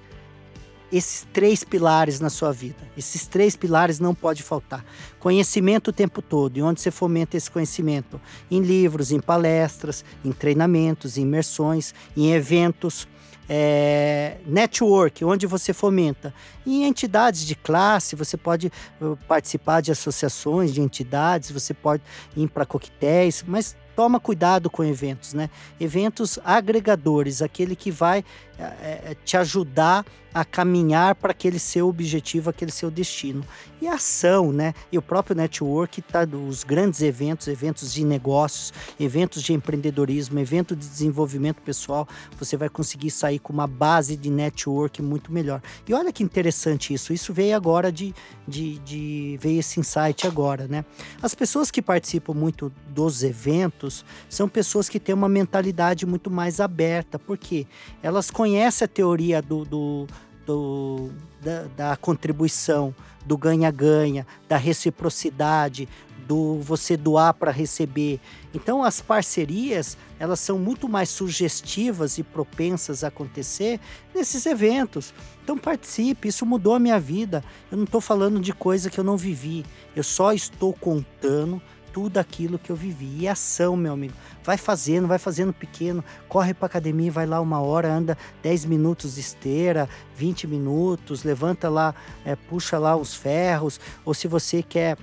esses três pilares na sua vida. Esses três pilares não pode faltar. Conhecimento o tempo todo. E onde você fomenta esse conhecimento? Em livros, em palestras, em treinamentos, em imersões, em eventos é, network, onde você fomenta. Em entidades de classe, você pode uh, participar de associações de entidades, você pode ir para coquetéis, mas toma cuidado com eventos, né? Eventos agregadores, aquele que vai é, te ajudar caminhar para aquele seu objetivo, aquele seu destino. E a ação, né? E o próprio network tá os grandes eventos, eventos de negócios, eventos de empreendedorismo, evento de desenvolvimento pessoal, você vai conseguir sair com uma base de network muito melhor. E olha que interessante isso. Isso veio agora de, de, de veio esse insight agora, né? As pessoas que participam muito dos eventos são pessoas que têm uma mentalidade muito mais aberta, porque elas conhecem a teoria do, do do, da, da contribuição, do ganha-ganha, da reciprocidade, do você doar para receber. Então as parcerias, elas são muito mais sugestivas e propensas a acontecer nesses eventos. Então participe, isso mudou a minha vida. Eu não estou falando de coisa que eu não vivi. Eu só estou contando tudo aquilo que eu vivi. E ação, meu amigo. Vai fazendo, vai fazendo pequeno. Corre para academia, vai lá uma hora, anda 10 minutos de esteira, 20 minutos, levanta lá, é, puxa lá os ferros. Ou se você quer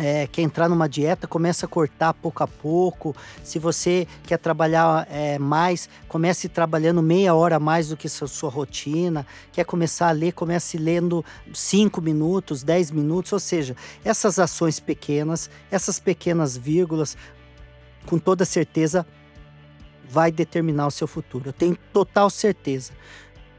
é, quer entrar numa dieta, começa a cortar pouco a pouco. Se você quer trabalhar é, mais, comece trabalhando meia hora a mais do que sua, sua rotina. Quer começar a ler, comece lendo 5 minutos, 10 minutos. Ou seja, essas ações pequenas, essas pequenas vírgulas, com toda certeza vai determinar o seu futuro. Eu tenho total certeza.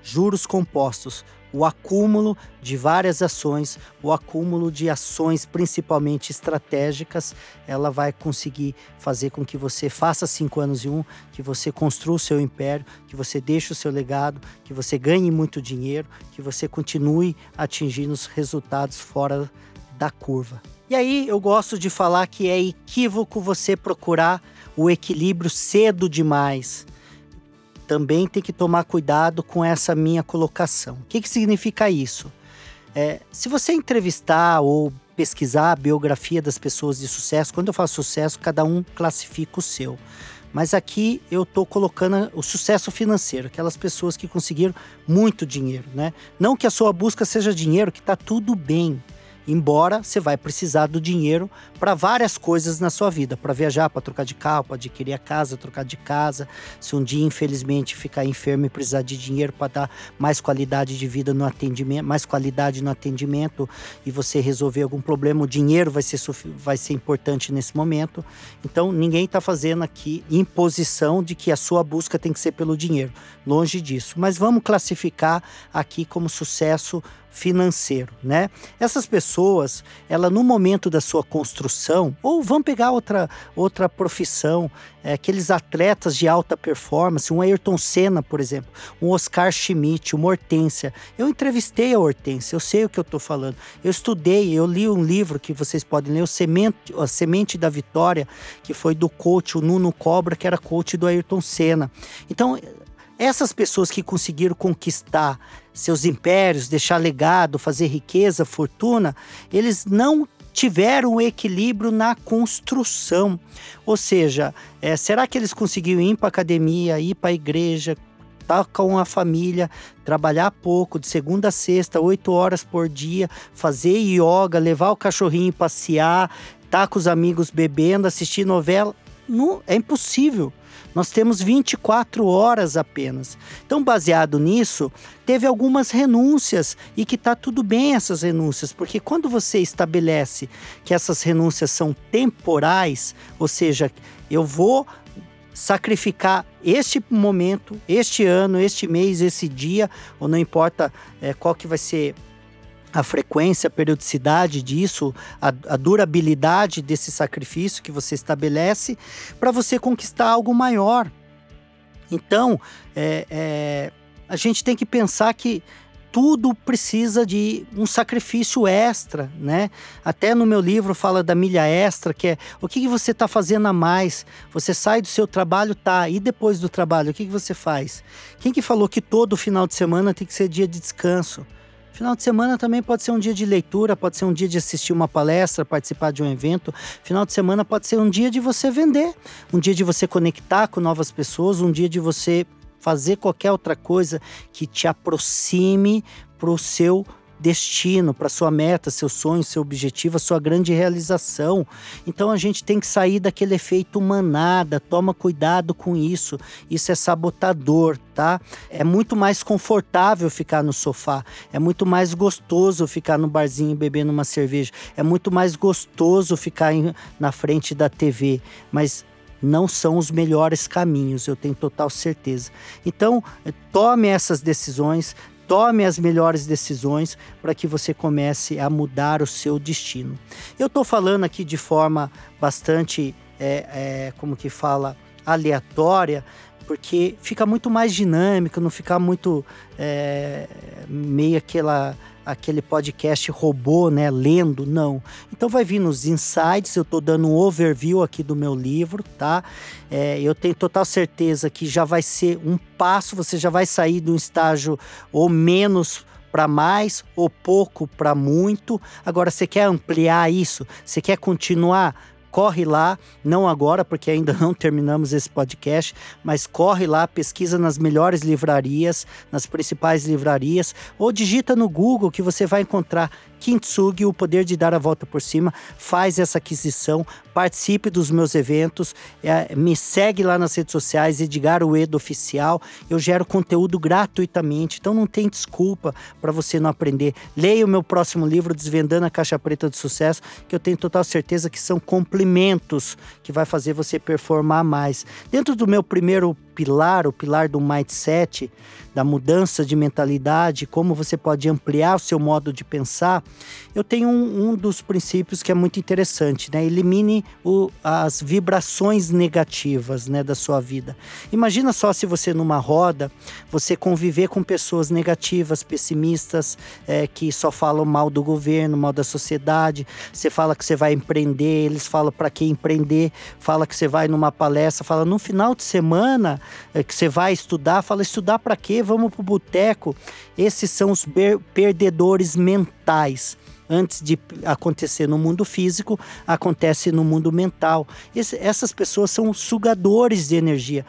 Juros compostos, o acúmulo de várias ações, o acúmulo de ações principalmente estratégicas, ela vai conseguir fazer com que você faça cinco anos e um, que você construa o seu império, que você deixe o seu legado, que você ganhe muito dinheiro, que você continue atingindo os resultados fora da curva. E aí eu gosto de falar que é equívoco você procurar o equilíbrio cedo demais. Também tem que tomar cuidado com essa minha colocação. O que, que significa isso? É, se você entrevistar ou pesquisar a biografia das pessoas de sucesso, quando eu falo sucesso, cada um classifica o seu. Mas aqui eu estou colocando o sucesso financeiro, aquelas pessoas que conseguiram muito dinheiro, né? Não que a sua busca seja dinheiro, que está tudo bem. Embora você vai precisar do dinheiro para várias coisas na sua vida, para viajar, para trocar de carro, para adquirir a casa, trocar de casa. Se um dia infelizmente ficar enfermo e precisar de dinheiro para dar mais qualidade de vida no atendimento, mais qualidade no atendimento e você resolver algum problema, o dinheiro vai ser vai ser importante nesse momento. Então ninguém está fazendo aqui imposição de que a sua busca tem que ser pelo dinheiro. Longe disso. Mas vamos classificar aqui como sucesso financeiro, né? Essas pessoas, ela no momento da sua construção, ou vamos pegar outra outra profissão, é, aqueles atletas de alta performance, um Ayrton Senna, por exemplo, um Oscar Schmidt, uma Hortência. Eu entrevistei a Hortência, eu sei o que eu estou falando. Eu estudei, eu li um livro que vocês podem ler, o Semente, a Semente da Vitória, que foi do coach, o Nuno Cobra, que era coach do Ayrton Senna. Então, essas pessoas que conseguiram conquistar seus impérios, deixar legado, fazer riqueza, fortuna, eles não tiveram equilíbrio na construção. Ou seja, é, será que eles conseguiram ir para academia, ir para a igreja, estar com a família, trabalhar pouco, de segunda a sexta, oito horas por dia, fazer yoga, levar o cachorrinho passear, estar tá com os amigos bebendo, assistir novela? Não, é impossível. Nós temos 24 horas apenas. Então, baseado nisso, teve algumas renúncias e que está tudo bem essas renúncias, porque quando você estabelece que essas renúncias são temporais, ou seja, eu vou sacrificar este momento, este ano, este mês, esse dia, ou não importa é, qual que vai ser a frequência, a periodicidade disso, a, a durabilidade desse sacrifício que você estabelece para você conquistar algo maior. Então, é, é, a gente tem que pensar que tudo precisa de um sacrifício extra, né? Até no meu livro fala da milha extra, que é o que, que você está fazendo a mais. Você sai do seu trabalho, tá? E depois do trabalho, o que, que você faz? Quem que falou que todo final de semana tem que ser dia de descanso? Final de semana também pode ser um dia de leitura, pode ser um dia de assistir uma palestra, participar de um evento. Final de semana pode ser um dia de você vender, um dia de você conectar com novas pessoas, um dia de você fazer qualquer outra coisa que te aproxime para o seu destino, para sua meta, seu sonho, seu objetivo, a sua grande realização. Então a gente tem que sair daquele efeito manada, toma cuidado com isso. Isso é sabotador, tá? É muito mais confortável ficar no sofá, é muito mais gostoso ficar no barzinho bebendo uma cerveja, é muito mais gostoso ficar em, na frente da TV, mas não são os melhores caminhos, eu tenho total certeza. Então, tome essas decisões, tome as melhores decisões para que você comece a mudar o seu destino. Eu estou falando aqui de forma bastante, é, é, como que fala, aleatória, porque fica muito mais dinâmico, não fica muito é, meio aquela aquele podcast robô, né, lendo, não. Então vai vir nos insights, eu estou dando um overview aqui do meu livro, tá? É, eu tenho total certeza que já vai ser um passo, você já vai sair de um estágio ou menos para mais ou pouco para muito. Agora você quer ampliar isso? Você quer continuar corre lá, não agora, porque ainda não terminamos esse podcast, mas corre lá, pesquisa nas melhores livrarias, nas principais livrarias, ou digita no Google que você vai encontrar Kintsugi, o poder de dar a volta por cima. Faz essa aquisição, participe dos meus eventos, é, me segue lá nas redes sociais, Edgar Uedo Oficial. Eu gero conteúdo gratuitamente, então não tem desculpa para você não aprender. Leia o meu próximo livro, Desvendando a Caixa Preta do Sucesso, que eu tenho total certeza que são complementos que vai fazer você performar mais. Dentro do meu primeiro pilar, o pilar do mindset, da mudança de mentalidade, como você pode ampliar o seu modo de pensar, eu tenho um, um dos princípios que é muito interessante, né? Elimine o, as vibrações negativas, né, da sua vida. Imagina só se você numa roda, você conviver com pessoas negativas, pessimistas, é, que só falam mal do governo, mal da sociedade. Você fala que você vai empreender, eles falam para que empreender, fala que você vai numa palestra, fala no final de semana que você vai estudar, fala estudar para quê? Vamos pro boteco. Esses são os perdedores mentais antes de acontecer no mundo físico, acontece no mundo mental. Esse, essas pessoas são sugadores de energia.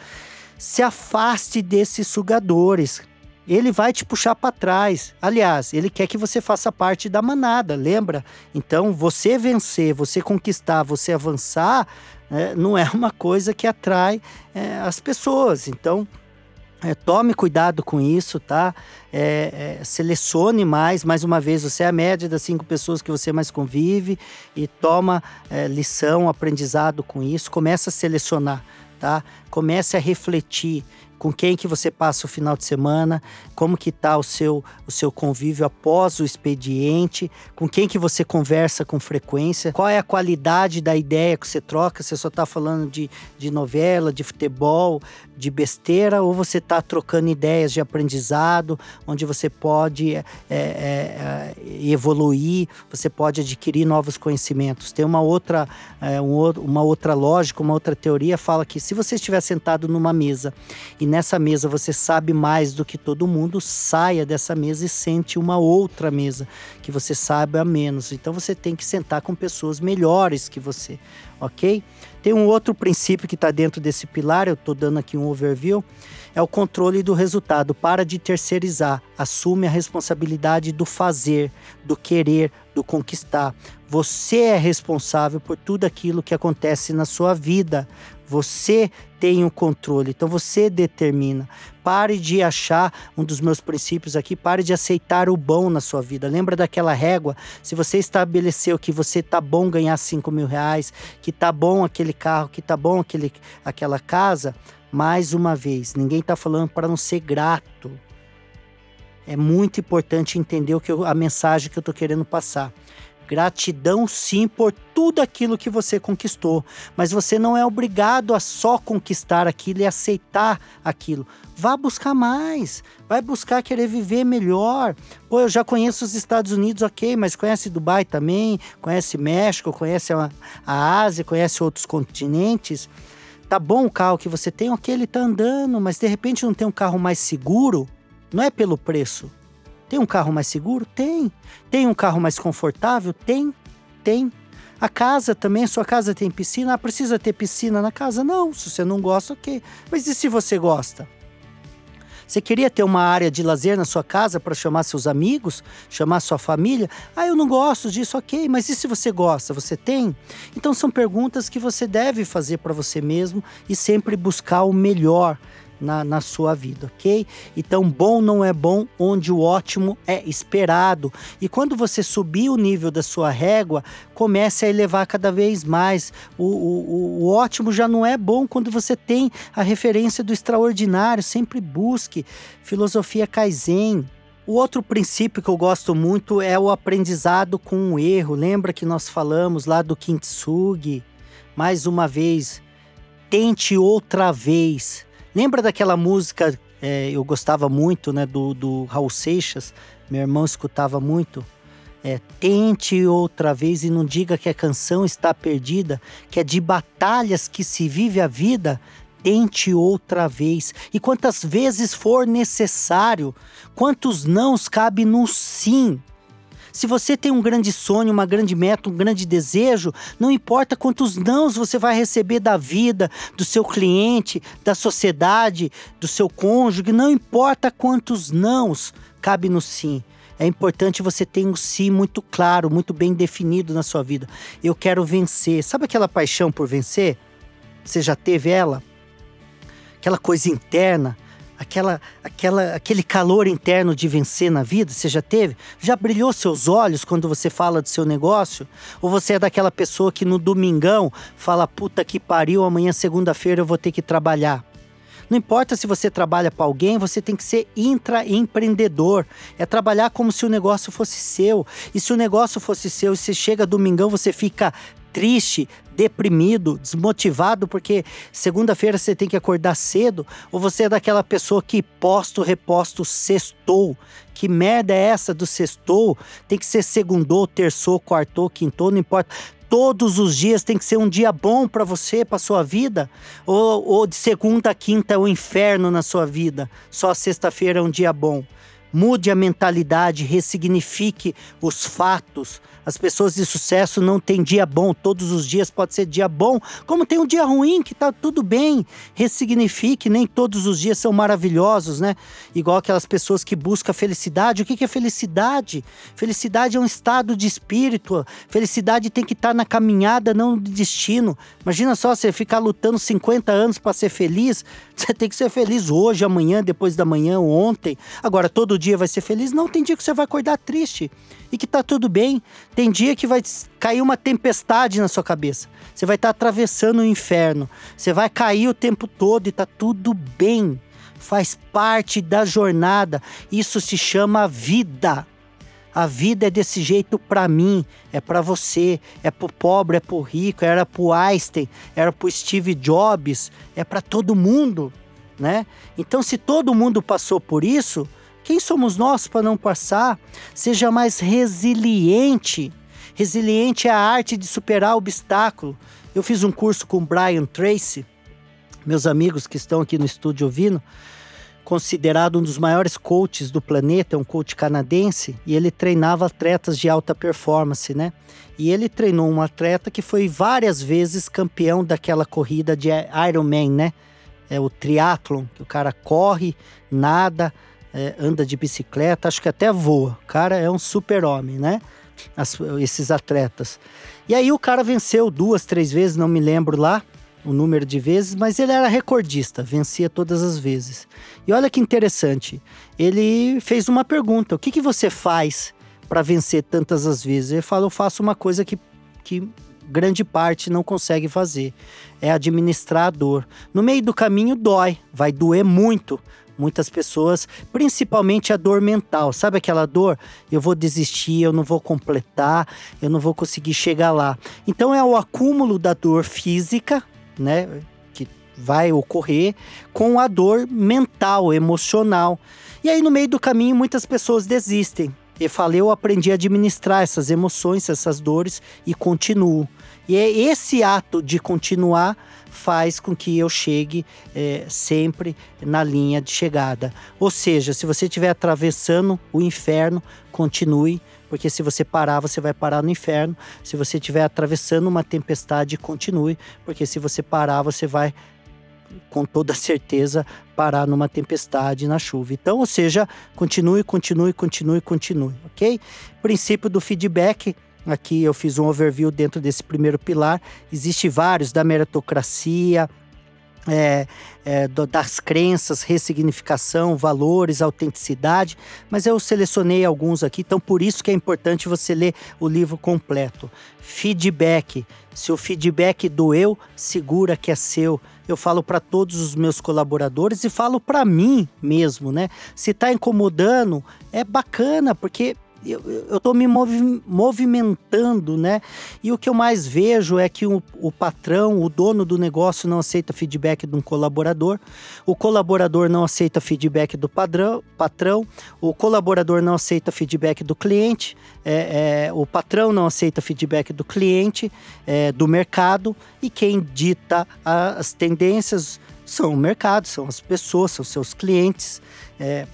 Se afaste desses sugadores. Ele vai te puxar para trás. Aliás, ele quer que você faça parte da manada, lembra? Então, você vencer, você conquistar, você avançar, é, não é uma coisa que atrai é, as pessoas. Então, é, tome cuidado com isso, tá? É, é, selecione mais, mais uma vez, você é a média das cinco pessoas que você mais convive e toma é, lição, aprendizado com isso. Comece a selecionar, tá? Comece a refletir com quem que você passa o final de semana, como que tá o seu, o seu convívio após o expediente, com quem que você conversa com frequência, qual é a qualidade da ideia que você troca, você só está falando de, de novela, de futebol, de besteira, ou você está trocando ideias de aprendizado, onde você pode é, é, evoluir, você pode adquirir novos conhecimentos. Tem uma outra, é, um, uma outra lógica, uma outra teoria fala que se você estiver sentado numa mesa e nessa mesa você sabe mais do que todo mundo, saia dessa mesa e sente uma outra mesa que você sabe a menos. Então você tem que sentar com pessoas melhores que você, ok? Tem um outro princípio que está dentro desse pilar, eu estou dando aqui um overview, é o controle do resultado. Para de terceirizar, assume a responsabilidade do fazer, do querer, do conquistar. Você é responsável por tudo aquilo que acontece na sua vida. Você tem o controle, então você determina. Pare de achar um dos meus princípios aqui, pare de aceitar o bom na sua vida. Lembra daquela régua? Se você estabeleceu que você tá bom ganhar 5 mil reais, que tá bom aquele carro, que tá bom aquele, aquela casa, mais uma vez, ninguém está falando para não ser grato. É muito importante entender o que eu, a mensagem que eu estou querendo passar. Gratidão sim por tudo aquilo que você conquistou, mas você não é obrigado a só conquistar aquilo e aceitar aquilo. Vá buscar mais, vai buscar querer viver melhor. Pô, eu já conheço os Estados Unidos, ok, mas conhece Dubai também, conhece México, conhece a, a Ásia, conhece outros continentes. Tá bom o carro que você tem, ok, ele tá andando, mas de repente não tem um carro mais seguro, não é pelo preço tem um carro mais seguro? Tem. Tem um carro mais confortável? Tem. Tem. A casa também, sua casa tem piscina? Ah, precisa ter piscina na casa? Não, se você não gosta, ok. Mas e se você gosta? Você queria ter uma área de lazer na sua casa para chamar seus amigos, chamar sua família? Ah, eu não gosto disso, ok, mas e se você gosta? Você tem? Então são perguntas que você deve fazer para você mesmo e sempre buscar o melhor na, na sua vida, ok? Então, bom não é bom onde o ótimo é esperado. E quando você subir o nível da sua régua, comece a elevar cada vez mais. O, o, o ótimo já não é bom quando você tem a referência do extraordinário. Sempre busque filosofia Kaizen. O outro princípio que eu gosto muito é o aprendizado com o erro. Lembra que nós falamos lá do Kintsugi? Mais uma vez, tente outra vez. Lembra daquela música, é, eu gostava muito, né, do, do Raul Seixas, meu irmão escutava muito. É, tente outra vez e não diga que a canção está perdida, que é de batalhas que se vive a vida. Tente outra vez. E quantas vezes for necessário, quantos nãos cabe no sim. Se você tem um grande sonho, uma grande meta, um grande desejo, não importa quantos nãos você vai receber da vida, do seu cliente, da sociedade, do seu cônjuge, não importa quantos nãos cabe no sim. É importante você ter um sim muito claro, muito bem definido na sua vida. Eu quero vencer. Sabe aquela paixão por vencer? Você já teve ela? Aquela coisa interna, aquela, aquela, aquele calor interno de vencer na vida, você já teve? Já brilhou seus olhos quando você fala do seu negócio? Ou você é daquela pessoa que no domingão fala, puta que pariu, amanhã segunda-feira eu vou ter que trabalhar? Não importa se você trabalha para alguém, você tem que ser intraempreendedor. É trabalhar como se o negócio fosse seu. E se o negócio fosse seu e você chega domingão, você fica triste, deprimido, desmotivado, porque segunda-feira você tem que acordar cedo, ou você é daquela pessoa que posto, reposto, sextou. Que merda é essa do sextou? Tem que ser segundou, terçou, quartou, quintou, não importa todos os dias tem que ser um dia bom para você, para sua vida? Ou, ou de segunda a quinta é o um inferno na sua vida? Só sexta-feira é um dia bom? Mude a mentalidade, ressignifique os fatos. As pessoas de sucesso não têm dia bom, todos os dias pode ser dia bom, como tem um dia ruim que tá tudo bem. Ressignifique, nem todos os dias são maravilhosos, né? Igual aquelas pessoas que buscam felicidade. O que é felicidade? Felicidade é um estado de espírito. Felicidade tem que estar tá na caminhada, não no destino. Imagina só você ficar lutando 50 anos para ser feliz. Você tem que ser feliz hoje, amanhã, depois da manhã, ontem. Agora, todo dia vai ser feliz? Não, tem dia que você vai acordar triste e que tá tudo bem. Tem dia que vai cair uma tempestade na sua cabeça. Você vai estar tá atravessando o inferno. Você vai cair o tempo todo e tá tudo bem. Faz parte da jornada. Isso se chama vida. A vida é desse jeito para mim, é para você, é pro pobre, é pro rico, era pro Einstein, era pro Steve Jobs, é para todo mundo, né? Então se todo mundo passou por isso, quem somos nós para não passar? Seja mais resiliente. Resiliente é a arte de superar obstáculo. Eu fiz um curso com Brian Tracy, meus amigos que estão aqui no estúdio ouvindo, considerado um dos maiores coaches do planeta, é um coach canadense, e ele treinava atletas de alta performance, né? E ele treinou um atleta que foi várias vezes campeão daquela corrida de Ironman, né? É o triatlon, que o cara corre, nada, é, anda de bicicleta, acho que até voa. O cara é um super-homem, né? As, esses atletas. E aí o cara venceu duas, três vezes, não me lembro lá o número de vezes, mas ele era recordista, vencia todas as vezes. E olha que interessante, ele fez uma pergunta: o que, que você faz para vencer tantas as vezes? Ele falou: eu faço uma coisa que, que grande parte não consegue fazer, é administrar a dor. No meio do caminho dói, vai doer muito, muitas pessoas, principalmente a dor mental. Sabe aquela dor? Eu vou desistir, eu não vou completar, eu não vou conseguir chegar lá. Então é o acúmulo da dor física, né? Que vai ocorrer com a dor mental, emocional. E aí no meio do caminho muitas pessoas desistem. Eu falei, eu aprendi a administrar essas emoções, essas dores e continuo. E é esse ato de continuar faz com que eu chegue é, sempre na linha de chegada. Ou seja, se você estiver atravessando o inferno, continue, porque se você parar, você vai parar no inferno. Se você estiver atravessando uma tempestade, continue, porque se você parar, você vai com toda certeza parar numa tempestade na chuva. Então, ou seja, continue, continue, continue, continue, ok? Princípio do feedback Aqui eu fiz um overview dentro desse primeiro pilar. Existe vários da meritocracia, é, é, das crenças, ressignificação, valores, autenticidade, mas eu selecionei alguns aqui, então por isso que é importante você ler o livro completo. Feedback. Se o feedback doeu, segura que é seu. Eu falo para todos os meus colaboradores e falo para mim mesmo, né? Se está incomodando, é bacana, porque eu, tô me movi movimentando, né? E o que eu mais vejo é que o, o patrão, o dono do negócio não aceita feedback de um colaborador, o colaborador não aceita feedback do padrão, patrão, o colaborador não aceita feedback do cliente, é, é, o patrão não aceita feedback do cliente, é, do mercado, e quem dita as tendências são o mercado, são as pessoas, são seus clientes. É,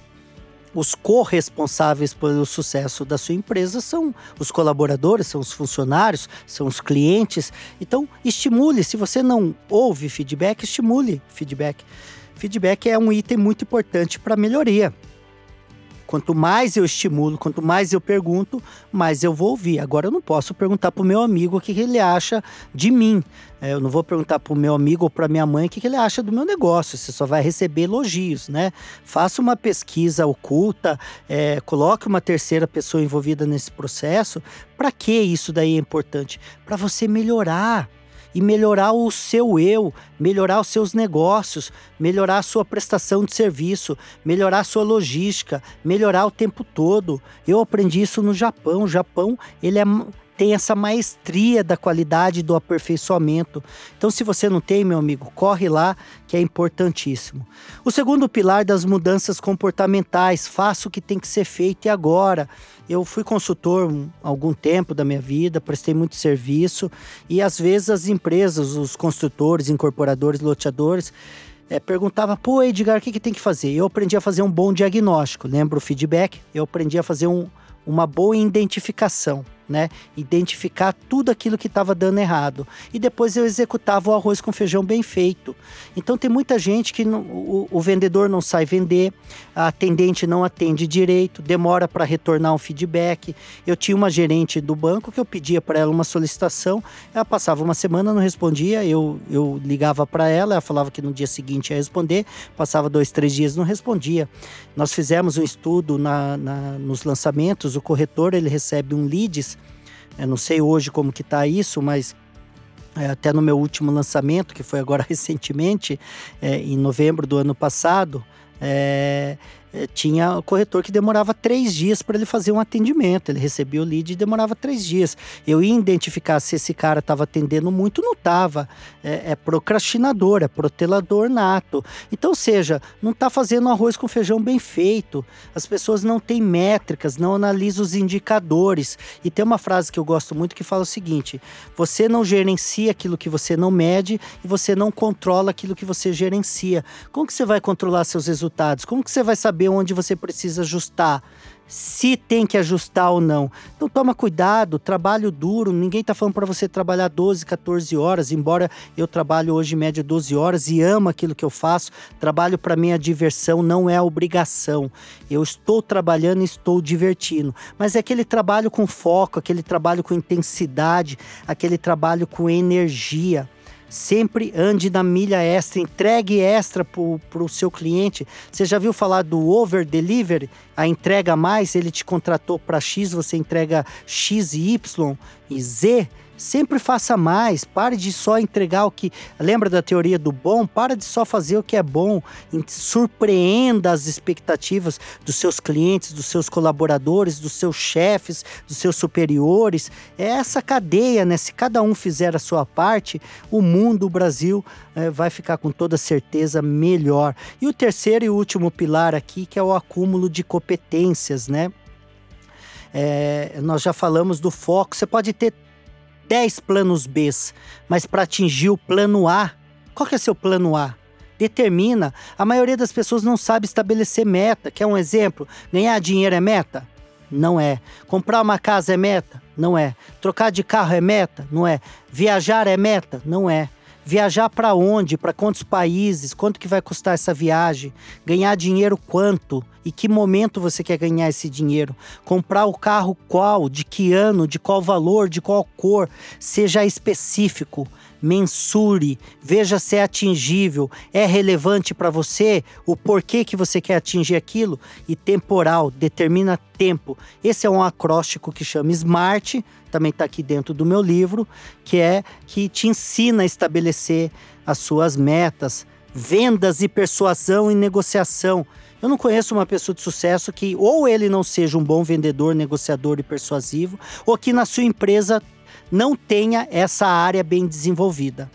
os corresponsáveis pelo sucesso da sua empresa são os colaboradores, são os funcionários, são os clientes. Então, estimule. Se você não ouve feedback, estimule feedback. Feedback é um item muito importante para melhoria. Quanto mais eu estimulo, quanto mais eu pergunto, mais eu vou ouvir. Agora eu não posso perguntar para o meu amigo o que, que ele acha de mim. É, eu não vou perguntar para o meu amigo ou para minha mãe o que, que ele acha do meu negócio. Você só vai receber elogios, né? Faça uma pesquisa oculta, é, coloque uma terceira pessoa envolvida nesse processo. Para que isso daí é importante? Para você melhorar e melhorar o seu eu, melhorar os seus negócios, melhorar a sua prestação de serviço, melhorar a sua logística, melhorar o tempo todo. Eu aprendi isso no Japão. O Japão, ele é tem essa maestria da qualidade do aperfeiçoamento. Então, se você não tem, meu amigo, corre lá, que é importantíssimo. O segundo pilar das mudanças comportamentais, faça o que tem que ser feito e agora. Eu fui consultor há algum tempo da minha vida, prestei muito serviço e às vezes as empresas, os construtores, incorporadores, loteadores, é, perguntava, pô, Edgar, o que, que tem que fazer? Eu aprendi a fazer um bom diagnóstico, lembra o feedback? Eu aprendi a fazer um, uma boa identificação né? Identificar tudo aquilo que estava dando errado. E depois eu executava o arroz com feijão bem feito. Então tem muita gente que não, o, o, vendedor não sai vender, a atendente não atende direito, demora para retornar um feedback. Eu tinha uma gerente do banco que eu pedia para ela uma solicitação, ela passava uma semana, não respondia, eu, eu ligava para ela, ela falava que no dia seguinte ia responder, passava dois, três dias, não respondia. Nós fizemos um estudo na, na nos lançamentos, o corretor ele recebe um leads eu não sei hoje como que está isso, mas é, até no meu último lançamento, que foi agora recentemente, é, em novembro do ano passado, é, tinha corretor que demorava três dias para ele fazer um atendimento. Ele recebia o lead e demorava três dias. Eu ia identificar se esse cara estava atendendo muito, não estava. É, é, procrastinador, é protelador nato. Então, seja, não está fazendo arroz com feijão bem feito. As pessoas não têm métricas, não analisam os indicadores. E tem uma frase que eu gosto muito que fala o seguinte: você não gerencia aquilo que você não mede e você não controla aquilo que você gerencia. Como que você vai controlar seus resultados? Como que você vai saber saber onde você precisa ajustar, se tem que ajustar ou não. Então toma cuidado, trabalho duro, ninguém está falando para você trabalhar 12, 14 horas, embora eu trabalho hoje em média 12 horas e amo aquilo que eu faço. Trabalho para minha diversão, não é obrigação. Eu estou trabalhando e estou divertindo, mas é aquele trabalho com foco, aquele trabalho com intensidade, aquele trabalho com energia sempre ande na milha extra, entregue extra para o seu cliente. Você já viu falar do over delivery? A entrega mais, ele te contratou para X, você entrega X, Y e Z. Sempre faça mais, pare de só entregar o que. Lembra da teoria do bom? Para de só fazer o que é bom. Surpreenda as expectativas dos seus clientes, dos seus colaboradores, dos seus chefes, dos seus superiores. É essa cadeia, né? Se cada um fizer a sua parte, o mundo, o Brasil, é, vai ficar com toda certeza melhor. E o terceiro e último pilar aqui, que é o acúmulo de competências, né? É, nós já falamos do foco. Você pode ter 10 planos B, mas para atingir o plano A, qual que é seu plano A? Determina. A maioria das pessoas não sabe estabelecer meta. Quer um exemplo? Ganhar dinheiro é meta? Não é. Comprar uma casa é meta? Não é. Trocar de carro é meta? Não é. Viajar é meta? Não é. Viajar para onde? Para quantos países? Quanto que vai custar essa viagem? Ganhar dinheiro quanto? E que momento você quer ganhar esse dinheiro? Comprar o carro qual? De que ano? De qual valor? De qual cor? Seja específico mensure, veja se é atingível, é relevante para você, o porquê que você quer atingir aquilo e temporal, determina tempo. Esse é um acróstico que chama SMART, também está aqui dentro do meu livro, que é que te ensina a estabelecer as suas metas, vendas e persuasão e negociação. Eu não conheço uma pessoa de sucesso que ou ele não seja um bom vendedor, negociador e persuasivo, ou que na sua empresa não tenha essa área bem desenvolvida.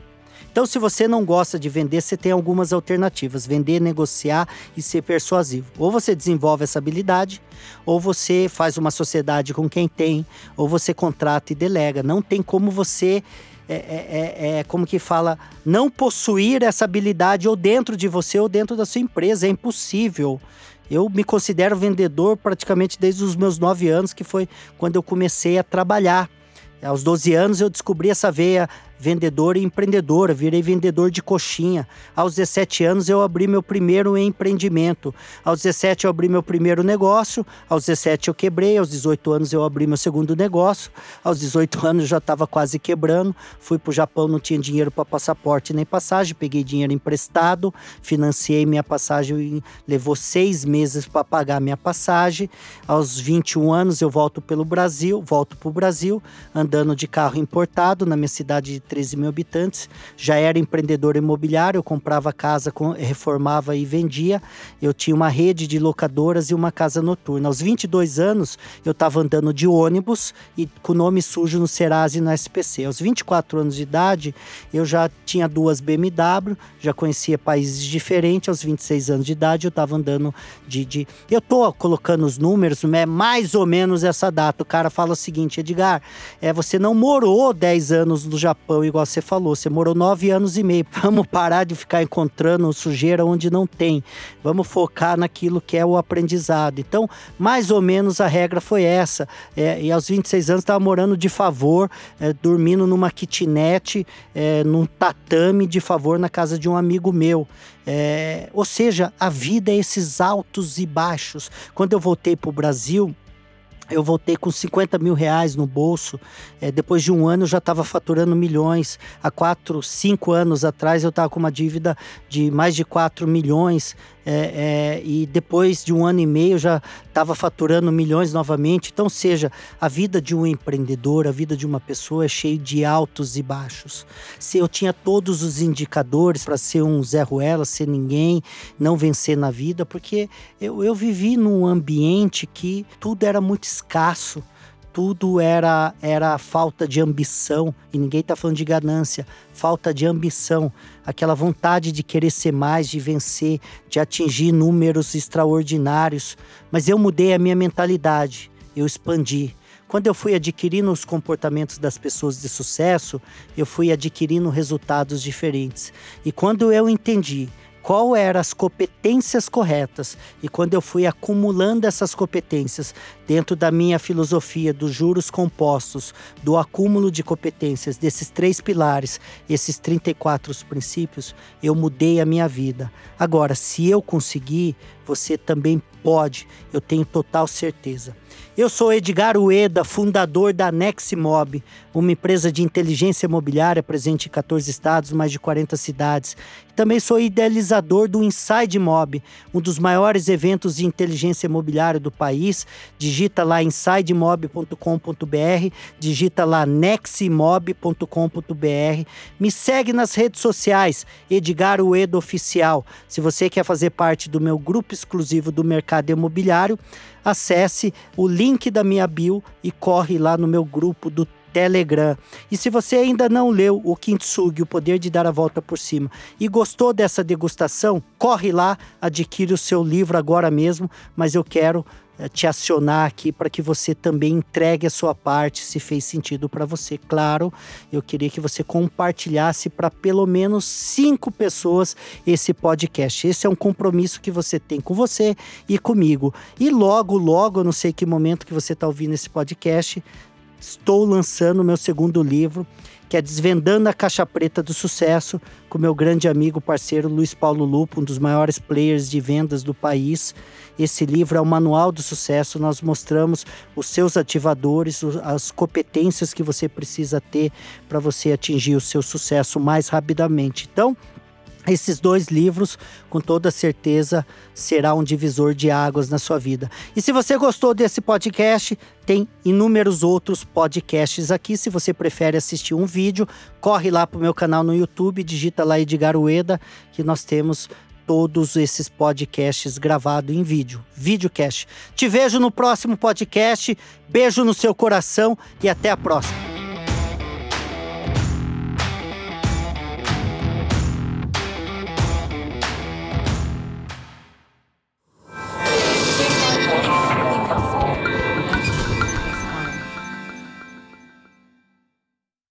Então, se você não gosta de vender, você tem algumas alternativas: vender, negociar e ser persuasivo. Ou você desenvolve essa habilidade, ou você faz uma sociedade com quem tem, ou você contrata e delega. Não tem como você é, é, é, é, como que fala, não possuir essa habilidade ou dentro de você ou dentro da sua empresa. É impossível. Eu me considero vendedor praticamente desde os meus nove anos, que foi quando eu comecei a trabalhar. Aos 12 anos eu descobri essa veia vendedor e empreendedora, virei vendedor de coxinha. Aos 17 anos eu abri meu primeiro empreendimento. Aos 17 eu abri meu primeiro negócio, aos 17 eu quebrei, aos 18 anos eu abri meu segundo negócio. Aos 18 anos já estava quase quebrando. Fui para o Japão, não tinha dinheiro para passaporte nem passagem, peguei dinheiro emprestado, financiei minha passagem, levou seis meses para pagar minha passagem. Aos 21 anos eu volto pelo Brasil, volto para o Brasil, andando de carro importado na minha cidade de 13 mil habitantes. Já era empreendedor imobiliário, eu comprava casa, reformava e vendia. Eu tinha uma rede de locadoras e uma casa noturna. Aos 22 anos, eu estava andando de ônibus e com nome sujo no Serasa e no SPC. Aos 24 anos de idade, eu já tinha duas BMW, já conhecia países diferentes. Aos 26 anos de idade, eu estava andando de, de. Eu tô colocando os números, é mais ou menos essa data. O cara fala o seguinte, Edgar, é, você não morou 10 anos no Japão, igual você falou, você morou 9 anos e meio. Vamos parar de ficar encontrando sujeira onde não tem. Vamos focar naquilo que é o aprendizado. Então, mais ou menos a regra foi essa. É, e aos 26 anos estava morando de favor, é, dormindo numa kitnet, é, num tatame de favor na casa de um amigo meu. É, ou seja, a vida é esses altos e baixos. Quando eu voltei para o Brasil, eu voltei com 50 mil reais no bolso. É, depois de um ano eu já estava faturando milhões. Há quatro, cinco anos atrás eu estava com uma dívida de mais de 4 milhões. É, é, e depois de um ano e meio já estava faturando milhões novamente. Então, seja, a vida de um empreendedor, a vida de uma pessoa é cheia de altos e baixos. Se eu tinha todos os indicadores para ser um Zé Ruela, ser ninguém, não vencer na vida, porque eu, eu vivi num ambiente que tudo era muito escasso tudo era era falta de ambição e ninguém está falando de ganância, falta de ambição, aquela vontade de querer ser mais, de vencer, de atingir números extraordinários. Mas eu mudei a minha mentalidade, eu expandi. Quando eu fui adquirindo os comportamentos das pessoas de sucesso, eu fui adquirindo resultados diferentes. E quando eu entendi qual eram as competências corretas. E quando eu fui acumulando essas competências dentro da minha filosofia dos juros compostos, do acúmulo de competências, desses três pilares, esses 34 princípios, eu mudei a minha vida. Agora, se eu conseguir, você também pode, eu tenho total certeza. Eu sou Edgar Ueda, fundador da Neximob, uma empresa de inteligência imobiliária presente em 14 estados, mais de 40 cidades. Também sou idealizador do Inside Mob, um dos maiores eventos de inteligência imobiliária do país. Digita lá insidemob.com.br, digita lá neximob.com.br. Me segue nas redes sociais, Edgar Ueda Oficial. Se você quer fazer parte do meu grupo exclusivo do mercado imobiliário, acesse o link da minha bio e corre lá no meu grupo do Telegram. E se você ainda não leu o Kintsugi, O Poder de Dar a Volta por Cima, e gostou dessa degustação, corre lá, adquire o seu livro agora mesmo, mas eu quero te acionar aqui para que você também entregue a sua parte, se fez sentido para você. Claro, eu queria que você compartilhasse para pelo menos cinco pessoas esse podcast. Esse é um compromisso que você tem com você e comigo. E logo, logo, eu não sei que momento que você está ouvindo esse podcast, estou lançando o meu segundo livro que é Desvendando a Caixa Preta do Sucesso, com meu grande amigo, parceiro Luiz Paulo Lupo, um dos maiores players de vendas do país. Esse livro é o Manual do Sucesso. Nós mostramos os seus ativadores, as competências que você precisa ter para você atingir o seu sucesso mais rapidamente. Então, esses dois livros, com toda certeza, será um divisor de águas na sua vida. E se você gostou desse podcast, tem inúmeros outros podcasts aqui. Se você prefere assistir um vídeo, corre lá para o meu canal no YouTube, digita lá Edgar Ueda, que nós temos todos esses podcasts gravados em vídeo, videocast. Te vejo no próximo podcast. Beijo no seu coração e até a próxima.